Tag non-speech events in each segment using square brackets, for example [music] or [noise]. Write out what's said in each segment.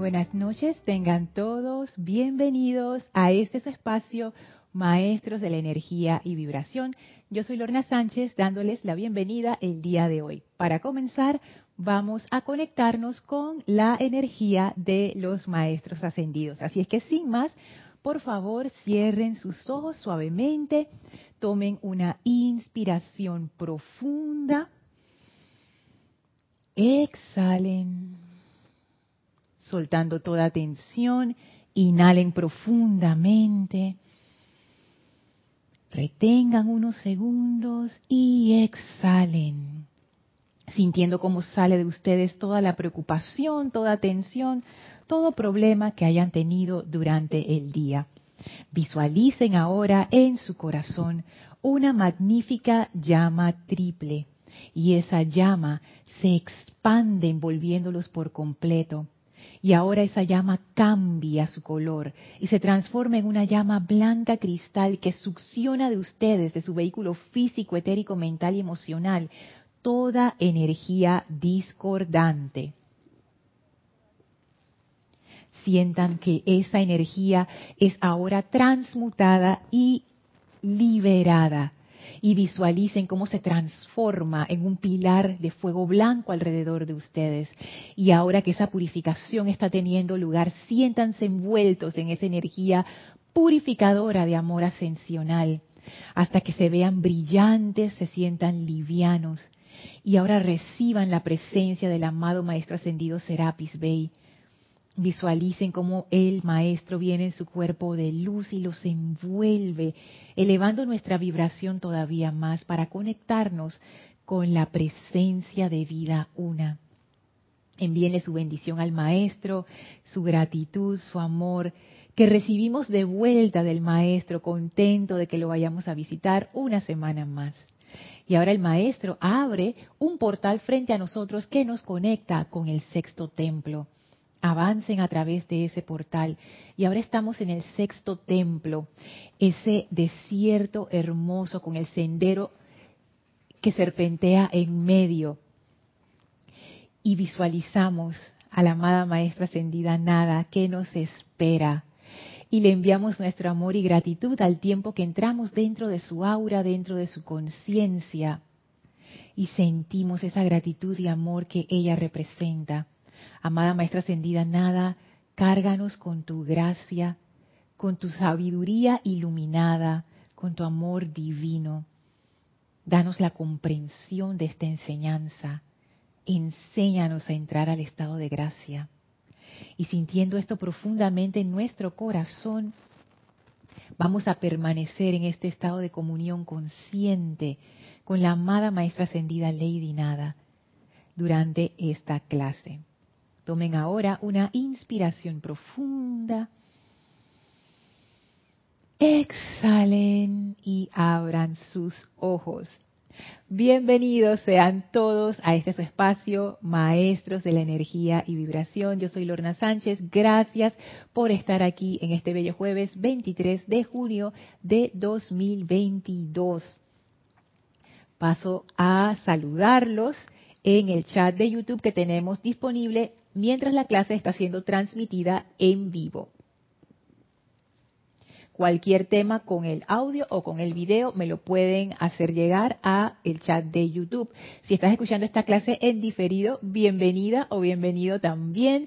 buenas noches, tengan todos bienvenidos a este su espacio, Maestros de la Energía y Vibración. Yo soy Lorna Sánchez dándoles la bienvenida el día de hoy. Para comenzar, vamos a conectarnos con la energía de los Maestros Ascendidos. Así es que sin más, por favor cierren sus ojos suavemente, tomen una inspiración profunda, exhalen soltando toda tensión, inhalen profundamente, retengan unos segundos y exhalen, sintiendo cómo sale de ustedes toda la preocupación, toda tensión, todo problema que hayan tenido durante el día. Visualicen ahora en su corazón una magnífica llama triple y esa llama se expande envolviéndolos por completo y ahora esa llama cambia su color y se transforma en una llama blanca cristal que succiona de ustedes, de su vehículo físico, etérico, mental y emocional, toda energía discordante. Sientan que esa energía es ahora transmutada y liberada y visualicen cómo se transforma en un pilar de fuego blanco alrededor de ustedes. Y ahora que esa purificación está teniendo lugar, siéntanse envueltos en esa energía purificadora de amor ascensional, hasta que se vean brillantes, se sientan livianos. Y ahora reciban la presencia del amado Maestro Ascendido Serapis Bey Visualicen cómo el Maestro viene en su cuerpo de luz y los envuelve, elevando nuestra vibración todavía más para conectarnos con la presencia de vida una. Envíenle su bendición al Maestro, su gratitud, su amor, que recibimos de vuelta del Maestro, contento de que lo vayamos a visitar una semana más. Y ahora el Maestro abre un portal frente a nosotros que nos conecta con el sexto templo avancen a través de ese portal. Y ahora estamos en el sexto templo, ese desierto hermoso con el sendero que serpentea en medio. Y visualizamos a la amada Maestra Ascendida Nada que nos espera. Y le enviamos nuestro amor y gratitud al tiempo que entramos dentro de su aura, dentro de su conciencia. Y sentimos esa gratitud y amor que ella representa Amada Maestra Ascendida, nada, cárganos con tu gracia, con tu sabiduría iluminada, con tu amor divino. Danos la comprensión de esta enseñanza. Enséñanos a entrar al estado de gracia. Y sintiendo esto profundamente en nuestro corazón, vamos a permanecer en este estado de comunión consciente con la amada Maestra Ascendida Lady Nada durante esta clase. Tomen ahora una inspiración profunda. Exhalen y abran sus ojos. Bienvenidos sean todos a este su espacio, maestros de la energía y vibración. Yo soy Lorna Sánchez. Gracias por estar aquí en este bello jueves 23 de junio de 2022. Paso a saludarlos en el chat de YouTube que tenemos disponible mientras la clase está siendo transmitida en vivo. Cualquier tema con el audio o con el video me lo pueden hacer llegar a el chat de YouTube. Si estás escuchando esta clase en diferido, bienvenida o bienvenido también.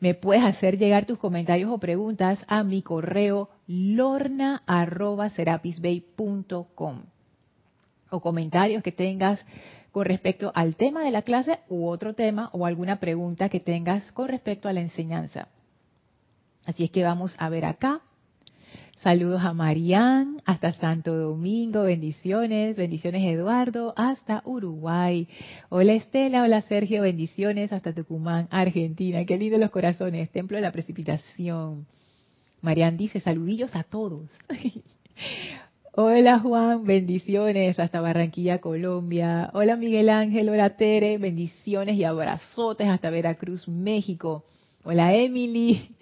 Me puedes hacer llegar tus comentarios o preguntas a mi correo lorna@serapisbay.com o comentarios que tengas con respecto al tema de la clase u otro tema o alguna pregunta que tengas con respecto a la enseñanza. Así es que vamos a ver acá. Saludos a Marían, hasta Santo Domingo, bendiciones, bendiciones Eduardo, hasta Uruguay. Hola Estela, hola Sergio, bendiciones hasta Tucumán, Argentina. Qué lindo los corazones, templo de la precipitación. Marian dice, saludillos a todos. [laughs] Hola Juan, bendiciones hasta Barranquilla, Colombia. Hola Miguel Ángel, hola Tere, bendiciones y abrazotes hasta Veracruz, México. Hola Emily.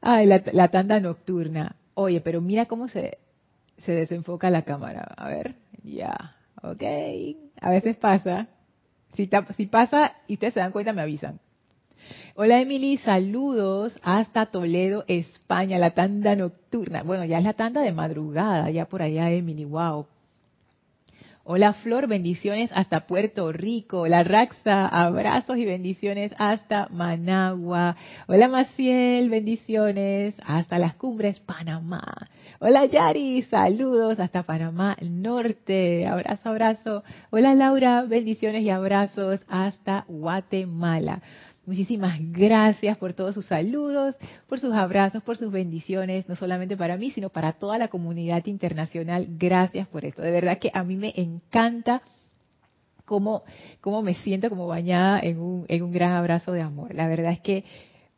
Ay, la, tanda nocturna. Oye, pero mira cómo se, se desenfoca la cámara. A ver, ya, ok. A veces pasa. Si, si pasa y ustedes se dan cuenta, me avisan. Hola Emily, saludos hasta Toledo, España, la tanda nocturna. Bueno, ya es la tanda de madrugada, ya por allá Emily, wow. Hola Flor, bendiciones hasta Puerto Rico. Hola Raxa, abrazos y bendiciones hasta Managua. Hola Maciel, bendiciones hasta las cumbres Panamá. Hola Yari, saludos hasta Panamá Norte. Abrazo, abrazo. Hola Laura, bendiciones y abrazos hasta Guatemala. Muchísimas gracias por todos sus saludos, por sus abrazos, por sus bendiciones, no solamente para mí, sino para toda la comunidad internacional. Gracias por esto. De verdad que a mí me encanta cómo, cómo me siento como bañada en un, en un gran abrazo de amor. La verdad es que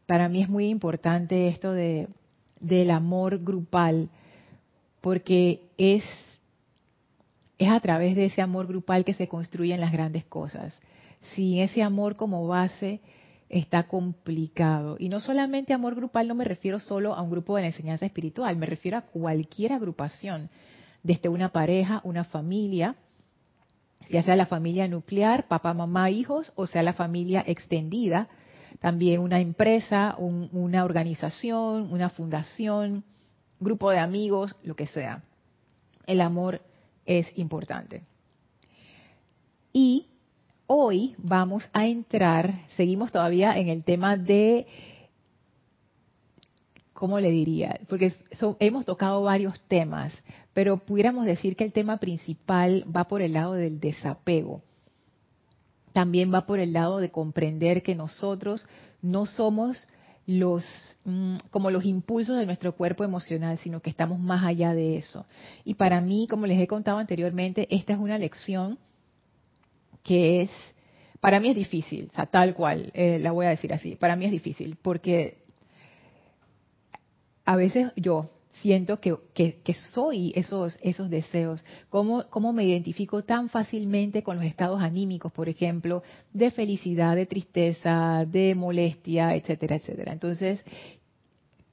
para mí es muy importante esto de, del amor grupal, porque es, es a través de ese amor grupal que se construyen las grandes cosas. Sin ese amor como base, está complicado. Y no solamente amor grupal, no me refiero solo a un grupo de la enseñanza espiritual, me refiero a cualquier agrupación, desde una pareja, una familia, ya sea la familia nuclear, papá, mamá, hijos, o sea la familia extendida, también una empresa, una organización, una fundación, grupo de amigos, lo que sea. El amor es importante. Y hoy vamos a entrar, seguimos todavía en el tema de, ¿cómo le diría? Porque hemos tocado varios temas, pero pudiéramos decir que el tema principal va por el lado del desapego. También va por el lado de comprender que nosotros no somos los mm, como los impulsos de nuestro cuerpo emocional, sino que estamos más allá de eso. Y para mí, como les he contado anteriormente, esta es una lección que es, para mí es difícil, o sea, tal cual, eh, la voy a decir así, para mí es difícil, porque a veces yo siento que, que, soy esos, esos deseos, ¿Cómo, cómo me identifico tan fácilmente con los estados anímicos, por ejemplo, de felicidad, de tristeza, de molestia, etcétera, etcétera. Entonces,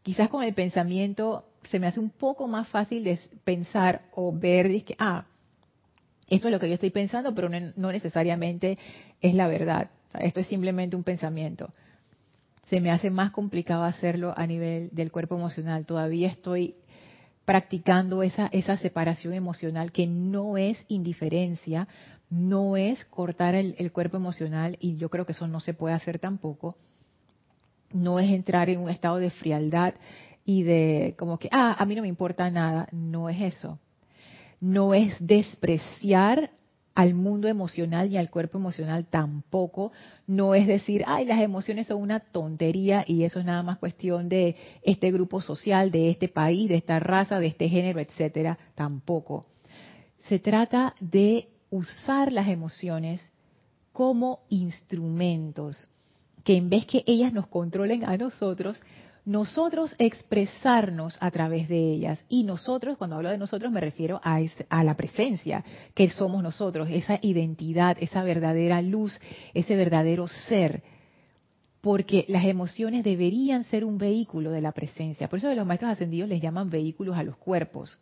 quizás con el pensamiento se me hace un poco más fácil de pensar o ver, que, ah, esto es lo que yo estoy pensando, pero no, necesariamente es la verdad. esto es simplemente un pensamiento. Se me hace más complicado hacerlo a nivel del cuerpo emocional. Todavía estoy practicando esa, esa separación emocional que no es indiferencia, no es cortar el, el cuerpo emocional y yo creo que eso no se puede hacer tampoco. No es entrar en un estado de frialdad y de como que, ah, a mí no me importa nada. No es eso no es despreciar al mundo emocional y al cuerpo emocional tampoco. No es decir, ay, las emociones son una tontería y eso es nada más cuestión de este grupo social, de este país, de esta raza, de este género, etcétera. Tampoco. Se trata de usar las emociones como instrumentos, que en vez que ellas nos controlen a nosotros, nosotros expresarnos a través de ellas. Y nosotros, cuando hablo de nosotros, me refiero a, a, la presencia que somos nosotros, esa identidad, esa verdadera luz, ese verdadero ser. Porque las emociones deberían ser un vehículo de la presencia. Por eso los maestros ascendidos les llaman vehículos a los cuerpos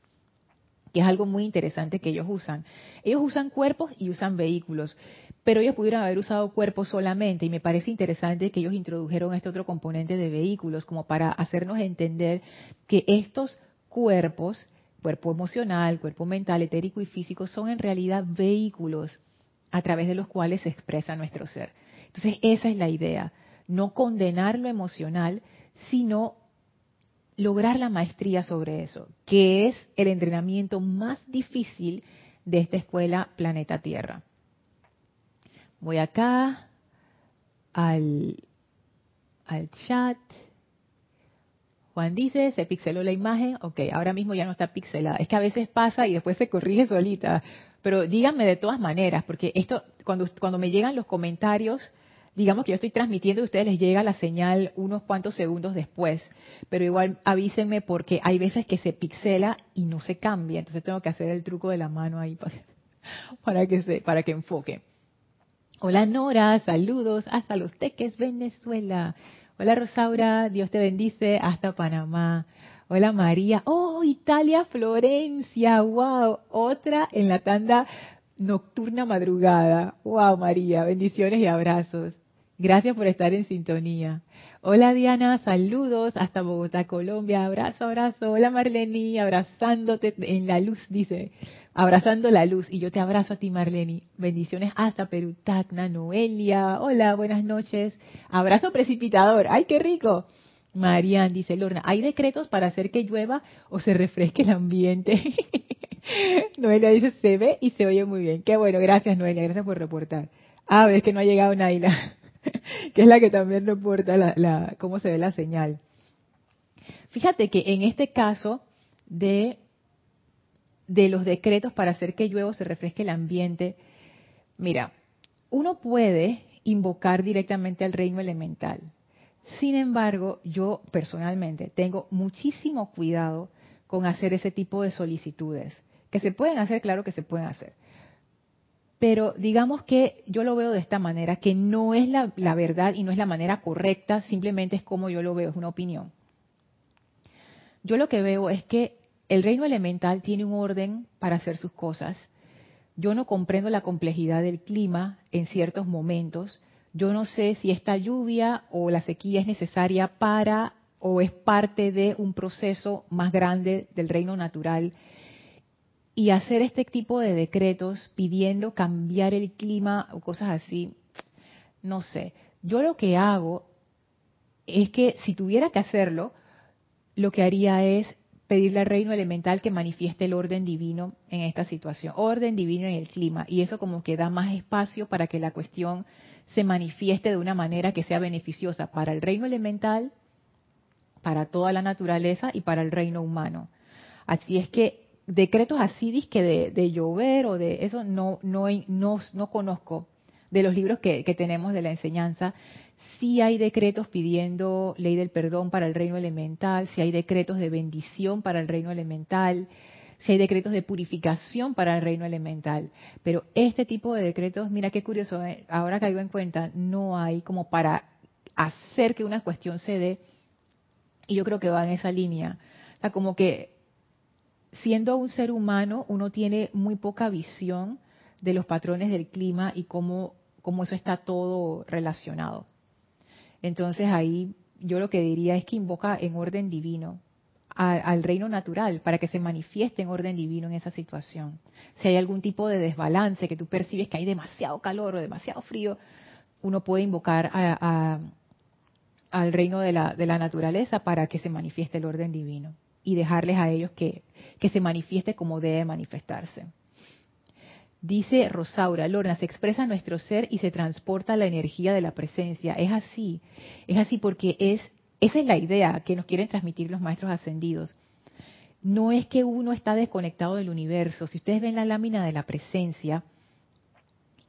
que es algo muy interesante que ellos usan. Ellos usan cuerpos y usan vehículos, pero ellos pudieran haber usado cuerpos solamente y me parece interesante que ellos introdujeron este otro componente de vehículos como para hacernos entender que estos cuerpos, cuerpo emocional, cuerpo mental, etérico y físico, son en realidad vehículos a través de los cuales se expresa nuestro ser. Entonces esa es la idea, no condenar lo emocional, sino lograr la maestría sobre eso, que es el entrenamiento más difícil de esta escuela Planeta Tierra. Voy acá al, al chat. Juan dice, se pixeló la imagen. Ok, ahora mismo ya no está pixelada. Es que a veces pasa y después se corrige solita. Pero díganme de todas maneras, porque esto, cuando, cuando me llegan los comentarios, digamos que yo estoy transmitiendo y a ustedes les llega la señal unos cuantos segundos después, pero igual avísenme porque hay veces que se pixela y no se cambia, entonces tengo que hacer el truco de la mano ahí para, [laughs] que se para que enfoque. Hola Nora, saludos hasta Los Teques, Venezuela. Hola Rosaura, Dios te bendice hasta Panamá. Hola María, oh Italia, Florencia, wow, otra en la tanda nocturna madrugada. Wow María, bendiciones y abrazos. Gracias por estar en sintonía. Hola Diana, saludos hasta Bogotá, Colombia. Abrazo, abrazo. Hola Marleni, abrazándote en la luz, dice. Abrazando la luz. Y yo te abrazo a ti, Marleni. Bendiciones hasta Perú, Tacna, Noelia. Hola, buenas noches. Abrazo precipitador. ¡Ay, qué rico! Marian dice, Lorna, ¿hay decretos para hacer que llueva o se refresque el ambiente? [laughs] Noelia dice, se ve y se oye muy bien. Qué bueno, gracias Noelia, gracias por reportar. Ah, ves que no ha llegado Naila, que es la que también reporta la, cómo se ve la señal. Fíjate que en este caso de, de los decretos para hacer que llueva se refresque el ambiente, mira, uno puede invocar directamente al reino elemental. Sin embargo, yo personalmente tengo muchísimo cuidado con hacer ese tipo de solicitudes. Que se pueden hacer, claro que se pueden hacer. Pero digamos que yo lo veo de esta manera, que no es la, verdad y no es la manera correcta, simplemente es como yo lo veo, es una opinión. Yo lo que veo es que el reino elemental tiene un orden para hacer sus cosas. Yo no comprendo la complejidad del clima en ciertos momentos, yo no sé si esta lluvia o la sequía es necesaria para o es parte de un proceso más grande del reino natural. Y hacer este tipo de decretos pidiendo cambiar el clima o cosas así, no sé. Yo lo que hago es que si tuviera que hacerlo, lo que haría es pedirle al reino elemental que manifieste el orden divino en esta situación, orden divino en el clima. Y eso como que da más espacio para que la cuestión se manifieste de una manera que sea beneficiosa para el reino elemental, para toda la naturaleza y para el reino humano. Así es que decretos así que de, de, llover o de eso no, no, no, no conozco de los libros que, que, tenemos de la enseñanza. Sí hay decretos pidiendo ley del perdón para el reino elemental, sí hay decretos de bendición para el reino elemental, si hay decretos de purificación para el reino elemental. Pero este tipo de decretos, mira qué curioso, ¿eh? ahora caigo en cuenta, no hay como para hacer que una cuestión se dé, y yo creo que va en esa línea. O sea, como que siendo un ser humano, uno tiene muy poca visión de los patrones del clima y cómo, cómo eso está todo relacionado. Entonces ahí yo lo que diría es que invoca en orden divino, al reino natural para que se manifieste en orden divino en esa situación. Si hay algún tipo de desbalance que tú percibes que hay demasiado calor o demasiado frío, uno puede invocar al reino de la, de la, naturaleza para que se manifieste el orden divino y dejarles a ellos que, que se manifieste como debe manifestarse. Dice Rosaura, Lorna, se expresa nuestro ser y se transporta la energía de la presencia. Es así, es así porque es esa es la idea que nos quieren transmitir los maestros ascendidos. No es que uno está desconectado del universo. Si ustedes ven la lámina de la presencia,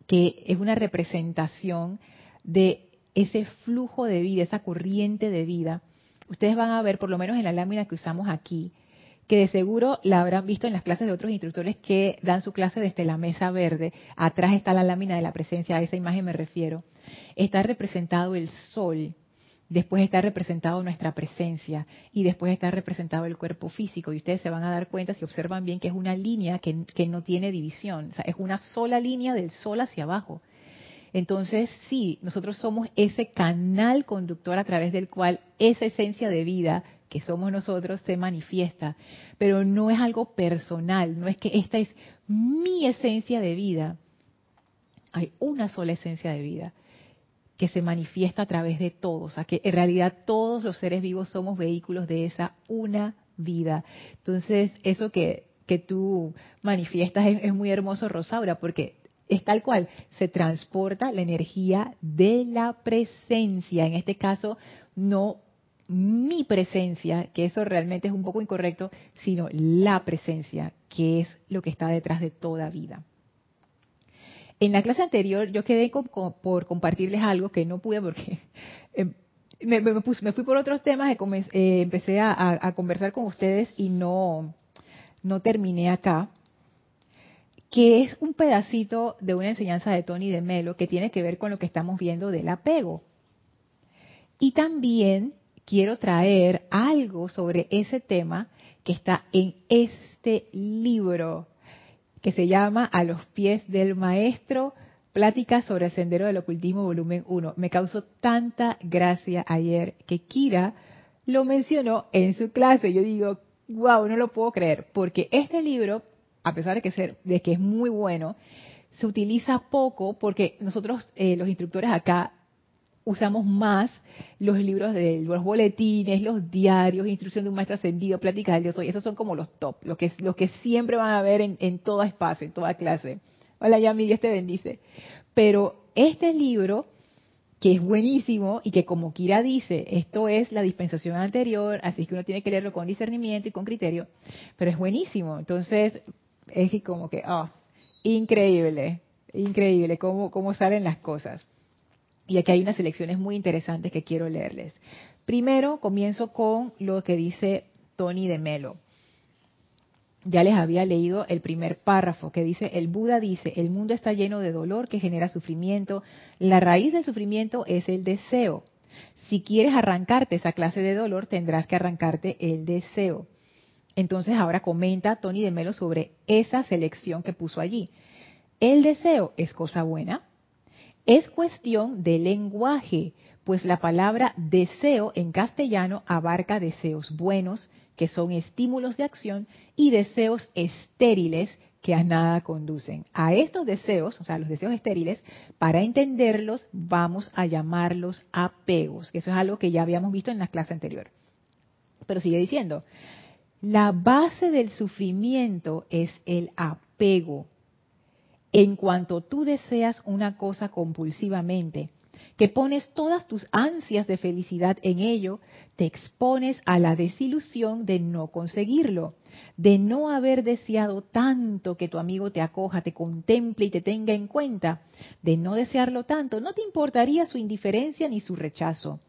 que es una representación de ese flujo de vida, esa corriente de vida, ustedes van a ver, por lo menos en la lámina que usamos aquí, que de seguro la habrán visto en las clases de otros instructores que dan su clase desde la mesa verde. Atrás está la lámina de la presencia, a esa imagen me refiero. Está representado el sol, después está representado nuestra presencia y después está representado el cuerpo físico. Y ustedes se van a dar cuenta, si observan bien, que es una línea que, no tiene división, o sea, es una sola línea del sol hacia abajo. Entonces, sí, nosotros somos ese canal conductor a través del cual esa esencia de vida que somos nosotros se manifiesta, pero no es algo personal, no es que esta es mi esencia de vida. Hay una sola esencia de vida que se manifiesta a través de todos, o sea que en realidad todos los seres vivos somos vehículos de esa una vida. Entonces, eso que, que tú manifiestas es, muy hermoso, Rosaura, porque es tal cual, se transporta la energía de la presencia, en este caso no mi presencia, que eso realmente es un poco incorrecto, sino la presencia, que es lo que está detrás de toda vida. En la clase anterior yo quedé por compartirles algo que no pude porque [laughs] em, me, fui por otros temas, eh, empecé a, conversar con ustedes y no, no terminé acá, que es un pedacito de una enseñanza de Tony de Melo que tiene que ver con lo que estamos viendo del apego. Y también quiero traer algo sobre ese tema que está en este libro que se llama A los pies del maestro Plática sobre el Sendero del Ocultismo, volumen 1. Me causó tanta gracia ayer que Kira lo mencionó en su clase. Yo digo, wow, no lo puedo creer, porque este libro, a pesar de que, ser, de que es muy bueno, se utiliza poco porque nosotros, eh, los instructores acá, usamos más los libros de los boletines, los diarios, instrucción de un maestro ascendido, pláticas del Dios hoy. Esos son como los top, los que, los que siempre van a ver en, en todo espacio, en toda clase. Hola Yami, Dios te bendice. Pero este libro, que es buenísimo y que como Kira dice, esto es la dispensación anterior, así que uno tiene que leerlo con discernimiento y con criterio, pero es buenísimo. Entonces, es como que, oh, increíble, increíble cómo, cómo salen las cosas. Y aquí hay unas selecciones muy interesantes que quiero leerles. Primero, comienzo con lo que dice Tony de Melo ya les había leído el primer párrafo que dice, el Buda dice, el mundo está lleno de dolor que genera sufrimiento, la raíz del sufrimiento es el deseo. Si quieres arrancarte esa clase de dolor, tendrás que arrancarte el deseo. Entonces ahora comenta Tony de Melo sobre esa selección que puso allí. El deseo es cosa buena. Es cuestión de lenguaje, pues la palabra deseo en castellano abarca deseos buenos, que son estímulos de acción, y deseos estériles que a nada conducen. A estos deseos, o sea, los deseos estériles, para entenderlos vamos a llamarlos apegos, eso es algo que ya habíamos visto en la clase anterior. Pero sigue diciendo, la base del sufrimiento es el apego. En cuanto tú deseas una cosa compulsivamente, que pones todas tus ansias de felicidad en ello, te expones a la desilusión de no conseguirlo, de no haber deseado tanto que tu amigo te acoja, te contemple y te tenga en cuenta, de no desearlo tanto, no te importaría su indiferencia ni su rechazo.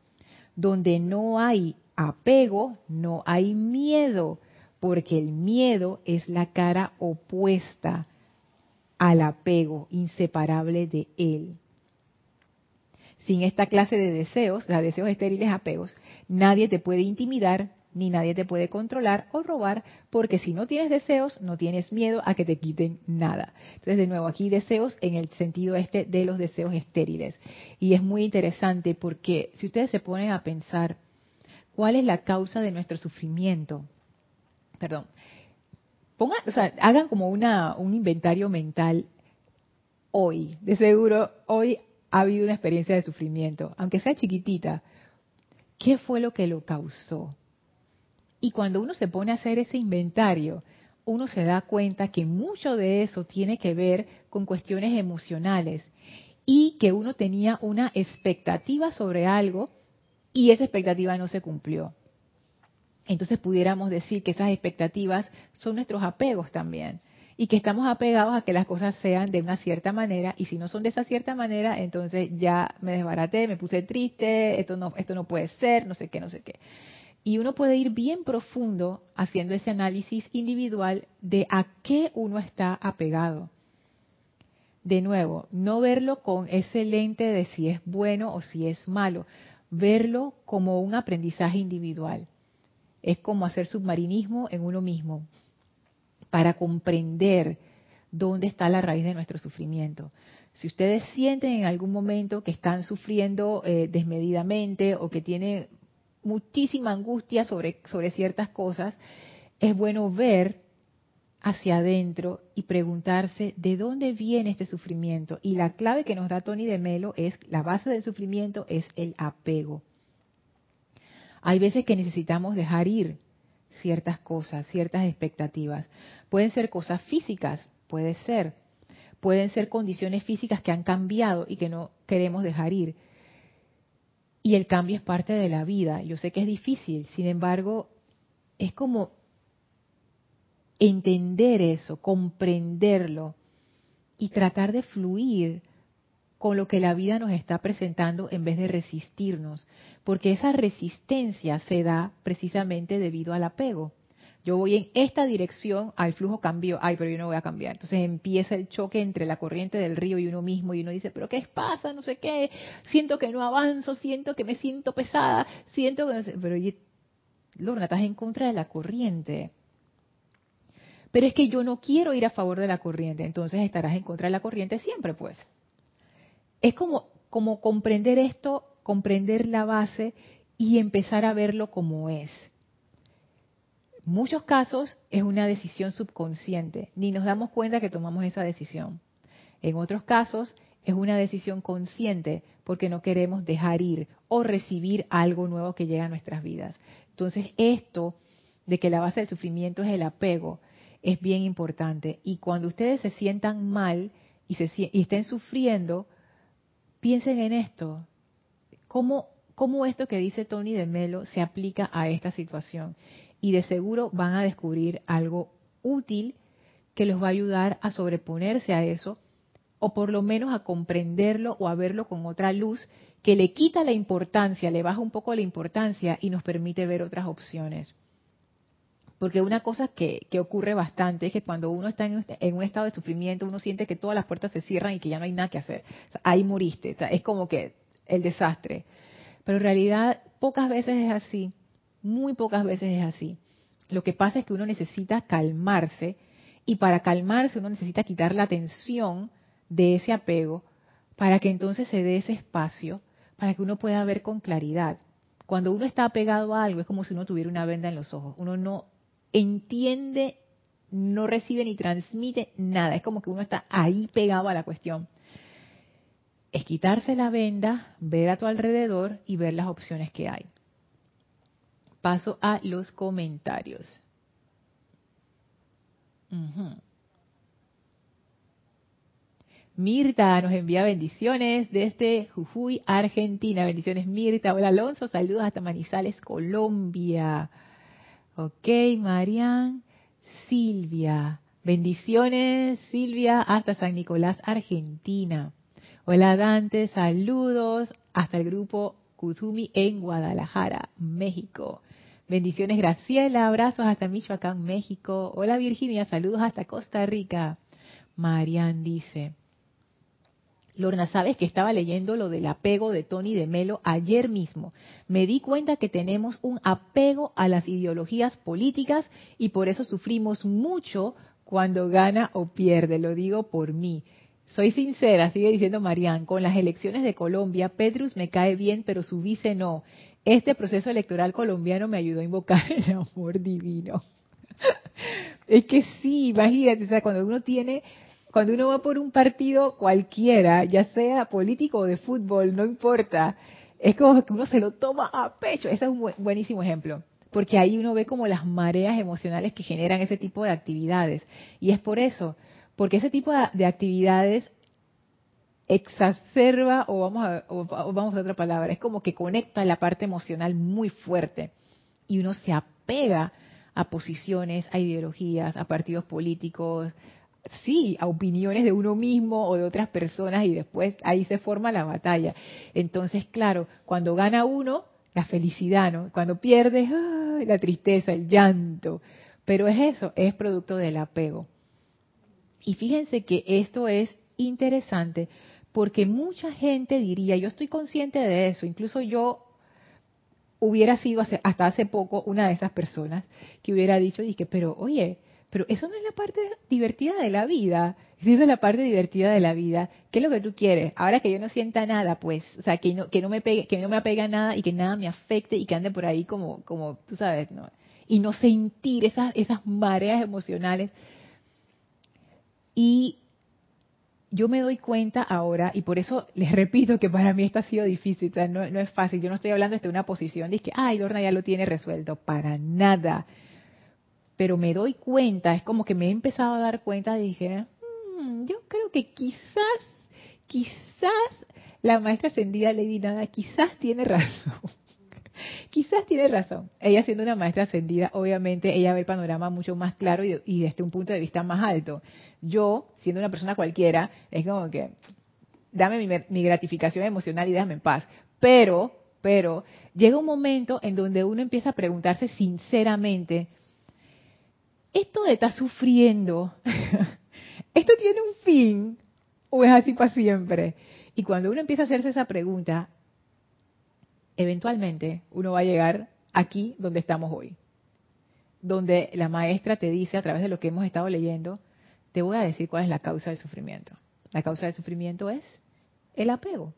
Donde no hay apego, no hay miedo, porque el miedo es la cara opuesta al apego, inseparable de él sin esta clase de deseos, de deseos estériles apegos, nadie te puede intimidar, ni nadie te puede controlar o robar, porque si no tienes deseos, no tienes miedo a que te quiten nada. Entonces, de nuevo, aquí deseos en el sentido este de los deseos estériles. Y es muy interesante porque si ustedes se ponen a pensar, ¿cuál es la causa de nuestro sufrimiento? Perdón. O sea, hagan como una, un inventario mental hoy. De seguro, hoy ha habido una experiencia de sufrimiento, aunque sea chiquitita, ¿qué fue lo que lo causó? Y cuando uno se pone a hacer ese inventario, uno se da cuenta que mucho de eso tiene que ver con cuestiones emocionales y que uno tenía una expectativa sobre algo y esa expectativa no se cumplió. Entonces pudiéramos decir que esas expectativas son nuestros apegos también y que estamos apegados a que las cosas sean de una cierta manera y si no son de esa cierta manera, entonces ya me desbaraté, me puse triste, esto no esto no puede ser, no sé qué, no sé qué. Y uno puede ir bien profundo haciendo ese análisis individual de a qué uno está apegado. De nuevo, no verlo con ese lente de si es bueno o si es malo, verlo como un aprendizaje individual. Es como hacer submarinismo en uno mismo para comprender dónde está la raíz de nuestro sufrimiento. Si ustedes sienten en algún momento que están sufriendo eh, desmedidamente o que tienen muchísima angustia sobre, sobre ciertas cosas, es bueno ver hacia adentro y preguntarse de dónde viene este sufrimiento. Y la clave que nos da Tony de Melo es, la base del sufrimiento es el apego. Hay veces que necesitamos dejar ir ciertas cosas, ciertas expectativas. Pueden ser cosas físicas, puede ser. Pueden ser condiciones físicas que han cambiado y que no queremos dejar ir. Y el cambio es parte de la vida. Yo sé que es difícil, sin embargo, es como entender eso, comprenderlo y tratar de fluir con lo que la vida nos está presentando en vez de resistirnos, porque esa resistencia se da precisamente debido al apego. Yo voy en esta dirección, al flujo cambio, ay, pero yo no voy a cambiar. Entonces empieza el choque entre la corriente del río y uno mismo y uno dice, pero ¿qué pasa? No sé qué, siento que no avanzo, siento que me siento pesada, siento que no sé, pero Lorna, estás en contra de la corriente. Pero es que yo no quiero ir a favor de la corriente, entonces estarás en contra de la corriente siempre, pues. Es como, comprender esto, comprender la base y empezar a verlo como es. muchos casos es una decisión subconsciente, ni nos damos cuenta que tomamos esa decisión. En otros casos es una decisión consciente porque no queremos dejar ir o recibir algo nuevo que llega a nuestras vidas. Entonces esto de que la base del sufrimiento es el apego es bien importante. Y cuando ustedes se sientan mal y, se, y estén sufriendo, piensen en esto. ¿Cómo, ¿Cómo esto que dice Tony de Melo se aplica a esta situación? Y de seguro van a descubrir algo útil que los va a ayudar a sobreponerse a eso o por lo menos a comprenderlo o a verlo con otra luz que le quita la importancia, le baja un poco la importancia y nos permite ver otras opciones. Porque una cosa que, ocurre bastante es que cuando uno está en, un estado de sufrimiento, uno siente que todas las puertas se cierran y que ya no hay nada que hacer. ahí moriste. es como que el desastre. Pero en realidad pocas veces es así. Muy pocas veces es así. Lo que pasa es que uno necesita calmarse y para calmarse uno necesita quitar la tensión de ese apego para que entonces se dé ese espacio para que uno pueda ver con claridad. Cuando uno está apegado a algo es como si uno tuviera una venda en los ojos. Uno no entiende, no recibe ni transmite nada. Es como que uno está ahí pegado a la cuestión. Es quitarse la venda, ver a tu alrededor y ver las opciones que hay. Paso a los comentarios. Mirta nos envía bendiciones desde Jujuy, Argentina. Bendiciones, Mirta. Hola, Alonso. Saludos hasta Manizales, Colombia. Ok, Marian. Silvia. Bendiciones, Silvia, hasta San Nicolás, Argentina. Hola, Dante. Saludos hasta el grupo Kuzumi en Guadalajara, México. Bendiciones, Graciela. Abrazos hasta Michoacán, México. Hola, Virginia. Saludos hasta Costa Rica. Marian dice. Lorna, sabes que estaba leyendo lo del apego de Tony de Melo ayer mismo. Me di cuenta que tenemos un apego a las ideologías políticas y por eso sufrimos mucho cuando gana o pierde. Lo digo por mí. Soy sincera, sigue diciendo Marián, con las elecciones de Colombia, Petrus me cae bien, pero su vice no. Este proceso electoral colombiano me ayudó a invocar el amor divino. [laughs] es que sí, imagínate, o sea, cuando uno tiene cuando uno va por un partido cualquiera, ya sea político o de fútbol, no importa, es como que uno se lo toma a pecho. Ese es un buenísimo ejemplo, porque ahí uno ve como las mareas emocionales que generan ese tipo de actividades. Y es por eso, porque ese tipo de actividades exacerba, o vamos a, o vamos a otra palabra, es como que conecta la parte emocional muy fuerte. Y uno se apega a posiciones, a ideologías, a partidos políticos, sí, a opiniones de uno mismo o de otras personas y después ahí se forma la batalla. Entonces, claro, cuando gana uno, la felicidad, ¿no? Cuando pierde, la tristeza, el llanto. Pero es eso, es producto del apego. Y fíjense que esto es interesante porque mucha gente diría, yo estoy consciente de eso, incluso yo hubiera sido hasta hace poco una de esas personas que hubiera dicho, dije, pero oye, pero eso no es la parte divertida de la vida. Esa es la parte divertida de la vida. ¿Qué es lo que tú quieres? Ahora que yo no sienta nada, pues, o sea, que no, que no me pegue, que no me apega nada y que nada me afecte y que ande por ahí como, como, tú sabes, ¿no? Y no sentir esas, esas mareas emocionales. Y yo me doy cuenta ahora, y por eso les repito que para mí esto ha sido difícil, no, no, es fácil. Yo no estoy hablando de una posición de que, ay, Lorna ya lo tiene resuelto. Para nada pero me doy cuenta, es como que me he empezado a dar cuenta dije, hmm, yo creo que quizás, quizás la maestra ascendida Lady Nada quizás tiene razón. [laughs] quizás tiene razón. Ella siendo una maestra ascendida, obviamente ella ve el panorama mucho más claro y, desde un punto de vista más alto. Yo, siendo una persona cualquiera, es como que dame mi, mi gratificación emocional y déjame en paz. Pero, pero, llega un momento en donde uno empieza a preguntarse sinceramente, esto de estar sufriendo, [laughs] ¿esto tiene un fin o es así para siempre? Y cuando uno empieza a hacerse esa pregunta, eventualmente uno va a llegar aquí donde estamos hoy, donde la maestra te dice a través de lo que hemos estado leyendo, te voy a decir cuál es la causa del sufrimiento. La causa del sufrimiento es El apego.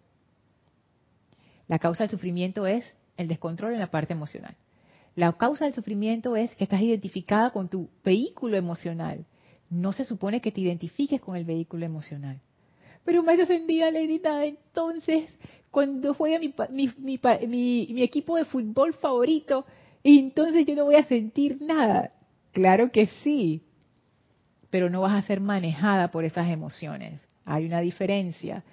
La causa del sufrimiento es el descontrol en la parte emocional. La causa del sufrimiento es que estás identificada con tu vehículo emocional. No se supone que te identifiques con el vehículo emocional. Pero ascendida Lady Nada, entonces, cuando juega mi, mi, mi, mi, equipo de fútbol favorito, entonces yo no voy a sentir nada. Claro que sí, pero no vas a ser manejada por esas emociones. Hay una diferencia.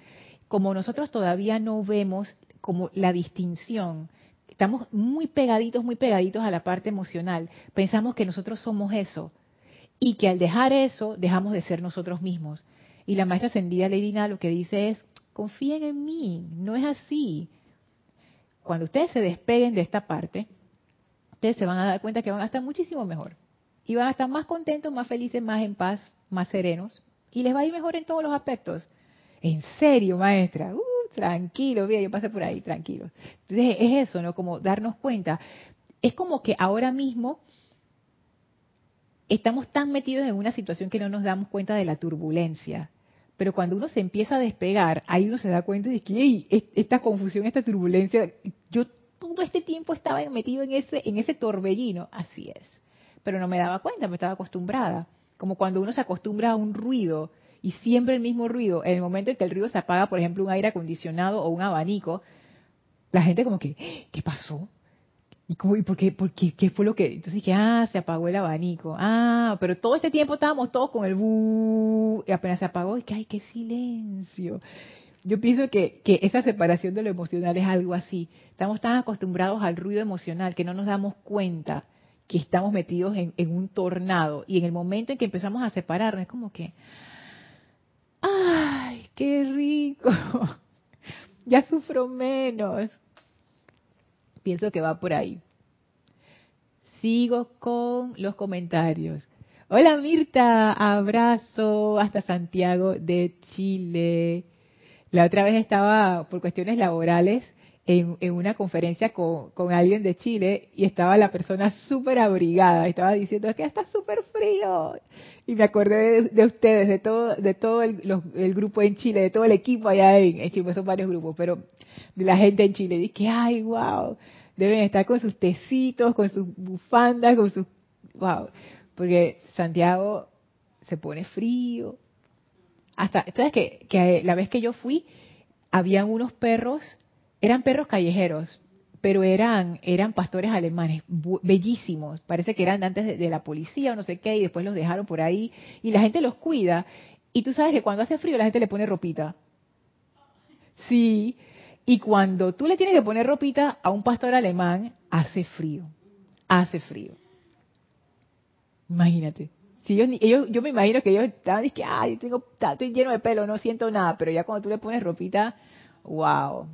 Como nosotros todavía no vemos como la distinción, estamos muy pegaditos, muy pegaditos a la parte emocional, pensamos que nosotros somos eso y que al dejar eso dejamos de ser nosotros mismos. Y la maestra ascendida Leidina lo que dice es, confíen en mí, no es así. Cuando ustedes se despeguen de esta parte, ustedes se van a dar cuenta que van a estar muchísimo mejor. Y van a estar más contentos, más felices, más en paz, más serenos. Y les va a ir mejor en todos los aspectos. En serio, maestra. Uh, tranquilo, mira, yo pasé por ahí, tranquilo. Entonces es eso, ¿no? Como darnos cuenta. Es como que ahora mismo estamos tan metidos en una situación que no nos damos cuenta de la turbulencia. Pero cuando uno se empieza a despegar, ahí uno se da cuenta de que esta confusión, esta turbulencia, yo todo este tiempo estaba metido en ese, en ese torbellino. Así es. Pero no me daba cuenta, me estaba acostumbrada. Como cuando uno se acostumbra a un ruido y siempre el mismo ruido. En el momento en que el ruido se apaga, por ejemplo, un aire acondicionado o un abanico, la gente como que, ¿qué pasó? ¿Y, cómo, y por, qué, qué, fue lo que...? Entonces dije, ah, se apagó el abanico. Ah, pero todo este tiempo estábamos todos con el bu y apenas se apagó, y que, ay, qué silencio. Yo pienso que, que esa separación de lo emocional es algo así. Estamos tan acostumbrados al ruido emocional que no nos damos cuenta que estamos metidos en, en un tornado. Y en el momento en que empezamos a separarnos, es como que, ¡ay, qué rico! [laughs] ya sufro menos. Pienso que va por ahí. Sigo con los comentarios. Hola Mirta, abrazo hasta Santiago de Chile. La otra vez estaba por cuestiones laborales en, una conferencia con, alguien de Chile y estaba la persona súper abrigada, estaba diciendo que está súper frío. Y me acordé de, ustedes, de todo, de todo el, grupo en Chile, de todo el equipo allá en, Chile, pues son varios grupos, pero de la gente en Chile. Dije, ay, wow, deben estar con sus tecitos, con sus bufandas, con sus, wow, porque Santiago se pone frío. Hasta, ¿sabes que, que la vez que yo fui, habían unos perros eran perros callejeros, pero eran, eran pastores alemanes, bellísimos. Parece que eran antes de, la policía o no sé qué, y después los dejaron por ahí. Y la gente los cuida. Y tú sabes que cuando hace frío la gente le pone ropita. Sí. Y cuando tú le tienes que poner ropita a un pastor alemán, hace frío. Hace frío. Imagínate. Si ellos, yo me imagino que ellos estaban diciendo, que, ay, tengo, estoy lleno de pelo, no siento nada, pero ya cuando tú le pones ropita, wow,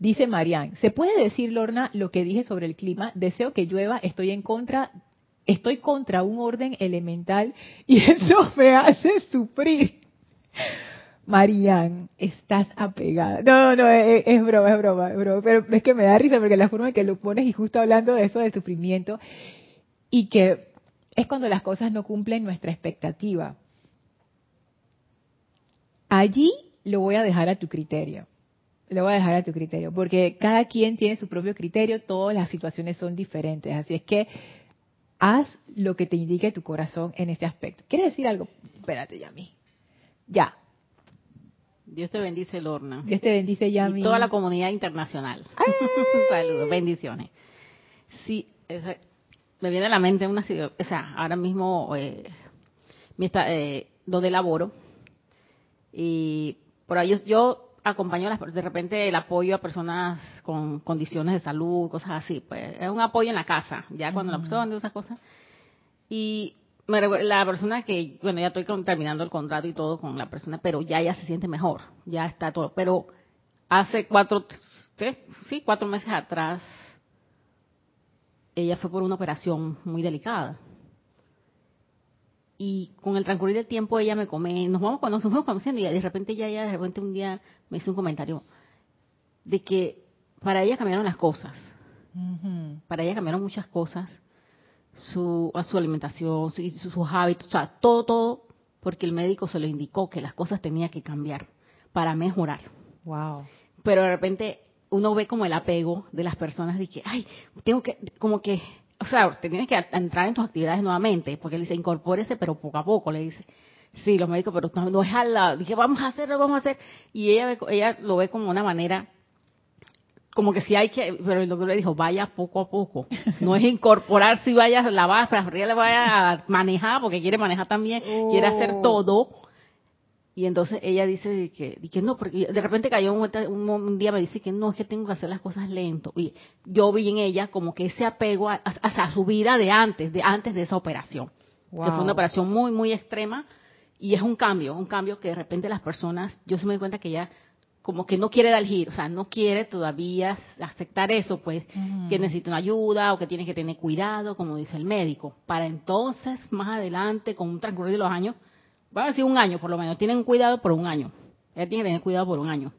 Dice Marian, ¿se puede decir, Lorna, lo que dije sobre el clima? Deseo que llueva, estoy en contra, estoy contra un orden elemental y [laughs] eso me hace sufrir. Marian, estás apegada. No, no, es, es, broma, es broma, es broma. Pero es que me da risa porque la forma en que lo pones y justo hablando de eso del sufrimiento y que es cuando las cosas no cumplen nuestra expectativa. Allí lo voy a dejar a tu criterio lo voy a dejar a tu criterio, porque cada quien tiene su propio criterio, todas las situaciones son diferentes, así es que haz lo que te indique tu corazón en este aspecto. ¿Quieres decir algo? Espérate, Yami. Ya. Dios te bendice, Lorna. Dios te bendice, Yami. Y toda la comunidad internacional. [laughs] Saludos, bendiciones. Sí, me viene a la mente una, o sea, ahora mismo eh, eh, donde laboro y por ahí yo acompaño de repente el apoyo a personas con condiciones de salud, cosas así, pues es un apoyo en la casa, ya cuando la persona de esas cosas. Y la persona que, bueno, ya estoy terminando el contrato y todo con la persona, pero ya ya se siente mejor, ya está todo. Pero hace cuatro, sí, cuatro meses atrás, ella fue por una operación muy delicada y con el transcurrir del tiempo ella me come, nos vamos cuando nos fuimos conociendo y de repente ella, ya de repente un día me hizo un comentario de que para ella cambiaron las cosas, para ella cambiaron muchas cosas, su, su alimentación, sus hábitos, o sea, todo, todo, porque el médico se lo indicó que las cosas tenían que cambiar, para mejorar. Wow. Pero de repente uno ve como el apego de las personas de que, ay, tengo que, como que, o sea, te tienes que entrar en tus actividades nuevamente, porque él dice, incorpórese, pero poco a poco, le dice. Sí, los médicos, pero no, es al lado. Dije, vamos a hacerlo, vamos a hacer. Y ella, ella lo ve como una manera como que sí hay que, pero el doctor le dijo, vaya poco a poco. No es incorporar si vaya a lavar, le vaya a manejar, porque quiere manejar también, quiere hacer oh. todo. Y entonces ella dice que, que no, porque de repente cayó un, día me dice que no, es que tengo que hacer las cosas lento. Y yo vi en ella como que ese apego a, su vida de antes, de antes de esa operación. Que fue una operación muy, muy extrema. Y es un cambio, un cambio que de repente las personas, yo se me doy cuenta que ella como que no quiere dar el giro, o sea, no quiere todavía aceptar eso, pues que necesita una ayuda o que tiene que tener cuidado, como dice el médico, para entonces, más adelante, con un transcurrir de los años, va a decir un año por lo menos, tienen cuidado por un año, ella tiene que tener cuidado por un año,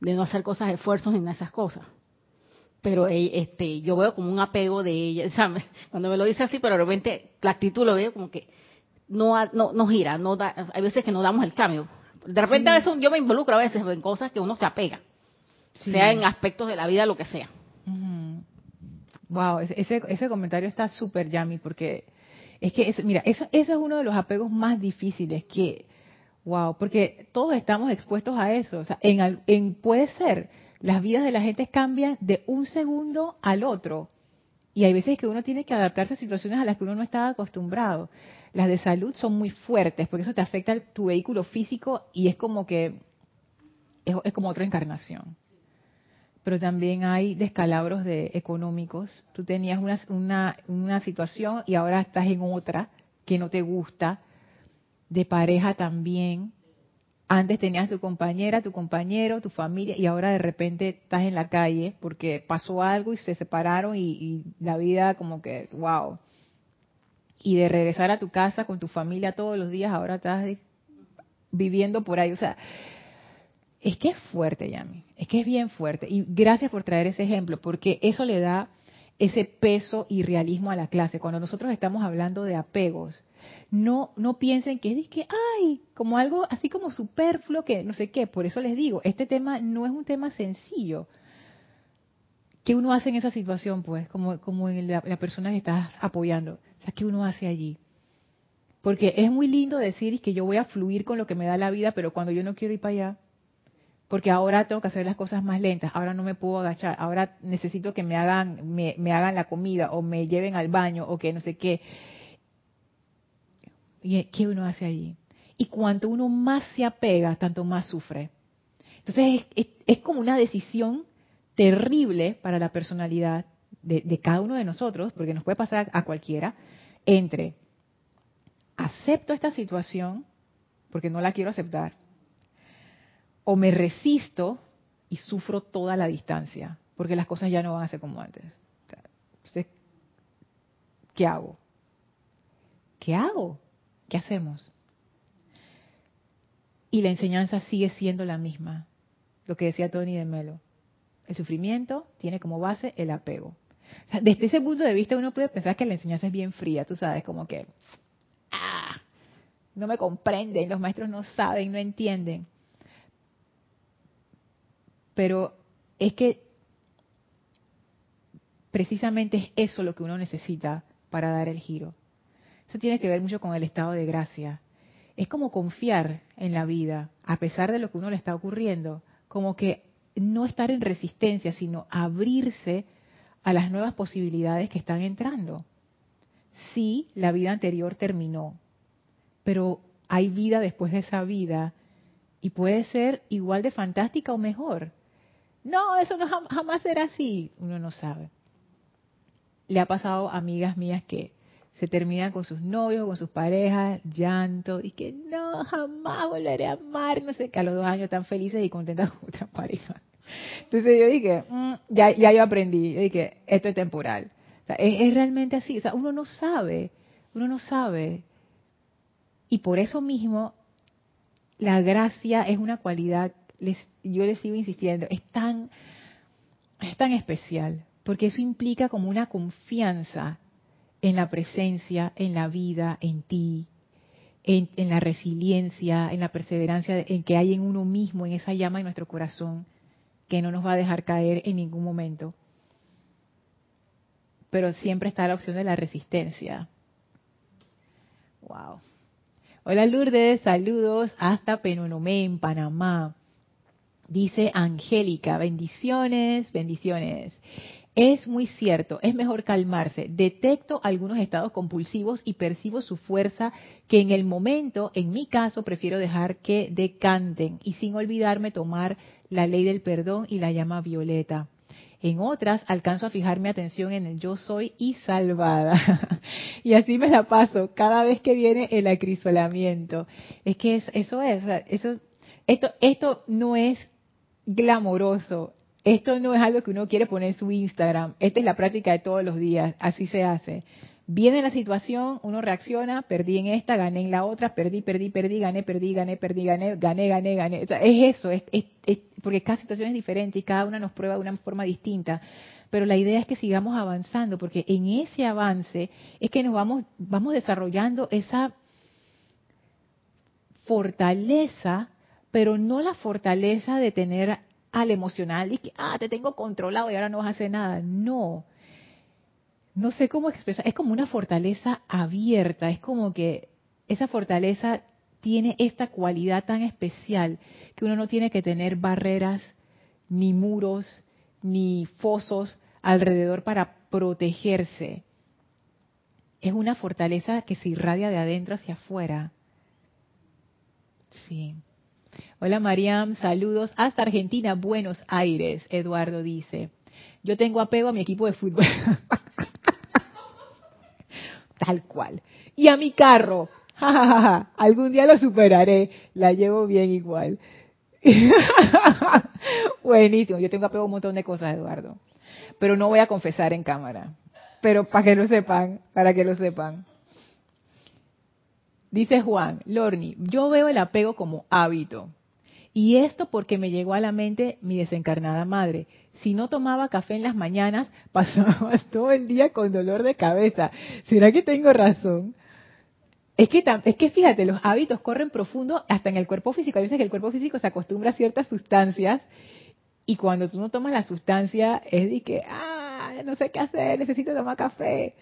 de no hacer cosas, esfuerzos ni esas cosas. Pero este, yo veo como un apego de ella, [laughs] ¿sabes? cuando me lo dice así, pero de repente la actitud lo veo como que no, no, no gira, no da, hay veces que no damos el cambio, de repente a veces yo me involucro a veces en cosas que uno se apega, sea en aspectos de la vida, lo que sea. Wow, ese, ese comentario está súper yummy porque es que, mira, eso, eso es uno de los apegos más difíciles que, wow, porque todos estamos expuestos a eso. O sea, en, en, puede ser, las vidas de la gente cambian de un segundo al otro. Y hay veces que uno tiene que adaptarse a situaciones a las que uno no estaba acostumbrado. Las de salud son muy fuertes, porque eso te afecta tu vehículo físico y es como que es, como otra encarnación. Pero también hay descalabros de económicos. Tú tenías una, una, una situación y ahora estás en otra que no te gusta. De pareja también antes tenías tu compañera, tu compañero, tu familia y ahora de repente estás en la calle porque pasó algo y se separaron y, la vida como que, wow. Y de regresar a tu casa con tu familia todos los días, ahora estás viviendo por ahí. O sea, es que es fuerte, Yami. Es que es bien fuerte. Y gracias por traer ese ejemplo porque eso le da ese peso y realismo a la clase. Cuando nosotros estamos hablando de apegos, no, no piensen que es que, ay, como algo así como superfluo, que no sé qué. Por eso les digo, este tema no es un tema sencillo. ¿Qué uno hace en esa situación, pues? Como, como en la, la persona que estás apoyando. O sea, ¿qué uno hace allí? Porque es muy lindo decir que yo voy a fluir con lo que me da la vida, pero cuando yo no quiero ir para allá, porque ahora tengo que hacer las cosas más lentas, ahora no me puedo agachar, ahora necesito que me hagan, me, hagan la comida o me lleven al baño o que no sé qué. ¿Y qué uno hace allí? Y cuanto uno más se apega, tanto más sufre. Entonces es, como una decisión terrible para la personalidad de, de cada uno de nosotros, porque nos puede pasar a cualquiera, entre acepto esta situación porque no la quiero aceptar, o me resisto y sufro toda la distancia, porque las cosas ya no van a ser como antes. ¿qué hago? ¿Qué hago? ¿Qué hacemos? Y la enseñanza sigue siendo la misma, lo que decía Tony de Melo. El sufrimiento tiene como base el apego. desde ese punto de vista uno puede pensar que la enseñanza es bien fría, tú sabes, como que, ah, no me comprenden, los maestros no saben, no entienden. Pero es que precisamente es eso lo que uno necesita para dar el giro. Eso tiene que ver mucho con el estado de gracia. Es como confiar en la vida, a pesar de lo que uno le está ocurriendo, como que no estar en resistencia, sino abrirse a las nuevas posibilidades que están entrando. Sí, la vida anterior terminó, pero hay vida después de esa vida y puede ser igual de fantástica o mejor. No, eso no jamás será así. Uno no sabe. Le ha pasado a amigas mías que se terminan con sus novios, con sus parejas, llanto, y que no, jamás volveré a amar, no sé, que a los dos años están felices y contentas [laughs] con otra pareja. Entonces yo dije, mm, ya, ya yo aprendí, yo dije, esto es temporal. es, es, realmente así, o sea, uno no sabe, uno no sabe. Y por eso mismo, la gracia es una cualidad yo les sigo insistiendo, es tan, es tan especial, porque eso implica como una confianza en la presencia, en la vida, en ti, en, en, la resiliencia, en la perseverancia en que hay en uno mismo, en esa llama en nuestro corazón, que no nos va a dejar caer en ningún momento. Pero siempre está la opción de la resistencia. Wow. Hola Lourdes, saludos hasta Penonomé, en Panamá. Dice Angélica, bendiciones, bendiciones. Es muy cierto, es mejor calmarse. Detecto algunos estados compulsivos y percibo su fuerza que en el momento, en mi caso, prefiero dejar que decanten y sin olvidarme tomar la ley del perdón y la llama violeta. En otras alcanzo a fijar mi atención en el yo soy y salvada. [laughs] y así me la paso cada vez que viene el acrisolamiento. Es que eso es, eso, esto, esto no es glamoroso. Esto no es algo que uno quiere poner en su Instagram. Esta es la práctica de todos los días. Así se hace. Viene la situación, uno reacciona, perdí en esta, gané en la otra, perdí, perdí, perdí, gané, perdí, gané, perdí, gané, gané, gané, gané. es eso, es, porque cada situación es diferente y cada una nos prueba de una forma distinta. Pero la idea es que sigamos avanzando, porque en ese avance es que nos vamos, vamos desarrollando esa fortaleza, pero no la fortaleza de tener al emocional y que, ah, te tengo controlado y ahora no vas a hacer nada. No no sé cómo expresar, es como una fortaleza abierta, es como que esa fortaleza tiene esta cualidad tan especial que uno no tiene que tener barreras, ni muros, ni fosos alrededor para protegerse. Es una fortaleza que se irradia de adentro hacia afuera. Sí. Hola Mariam, saludos hasta Argentina, Buenos Aires, Eduardo dice. Yo tengo apego a mi equipo de fútbol. [laughs] tal cual. Y a mi carro, [laughs] algún día lo superaré, la llevo bien igual. [laughs] Buenísimo, yo tengo apego a un montón de cosas, Eduardo, pero no voy a confesar en cámara, pero para que lo sepan, para que lo sepan. Dice Juan, Lorni, yo veo el apego como hábito. Y esto porque me llegó a la mente mi desencarnada madre. Si no tomaba café en las mañanas, [laughs] pasaba todo el día con dolor de cabeza. ¿Será que tengo razón? Es que, es que fíjate, los hábitos corren profundo hasta en el cuerpo físico. Hay veces que el cuerpo físico se acostumbra a ciertas sustancias y cuando tú no tomas la sustancia es de que, ah, no sé qué hacer, necesito tomar café.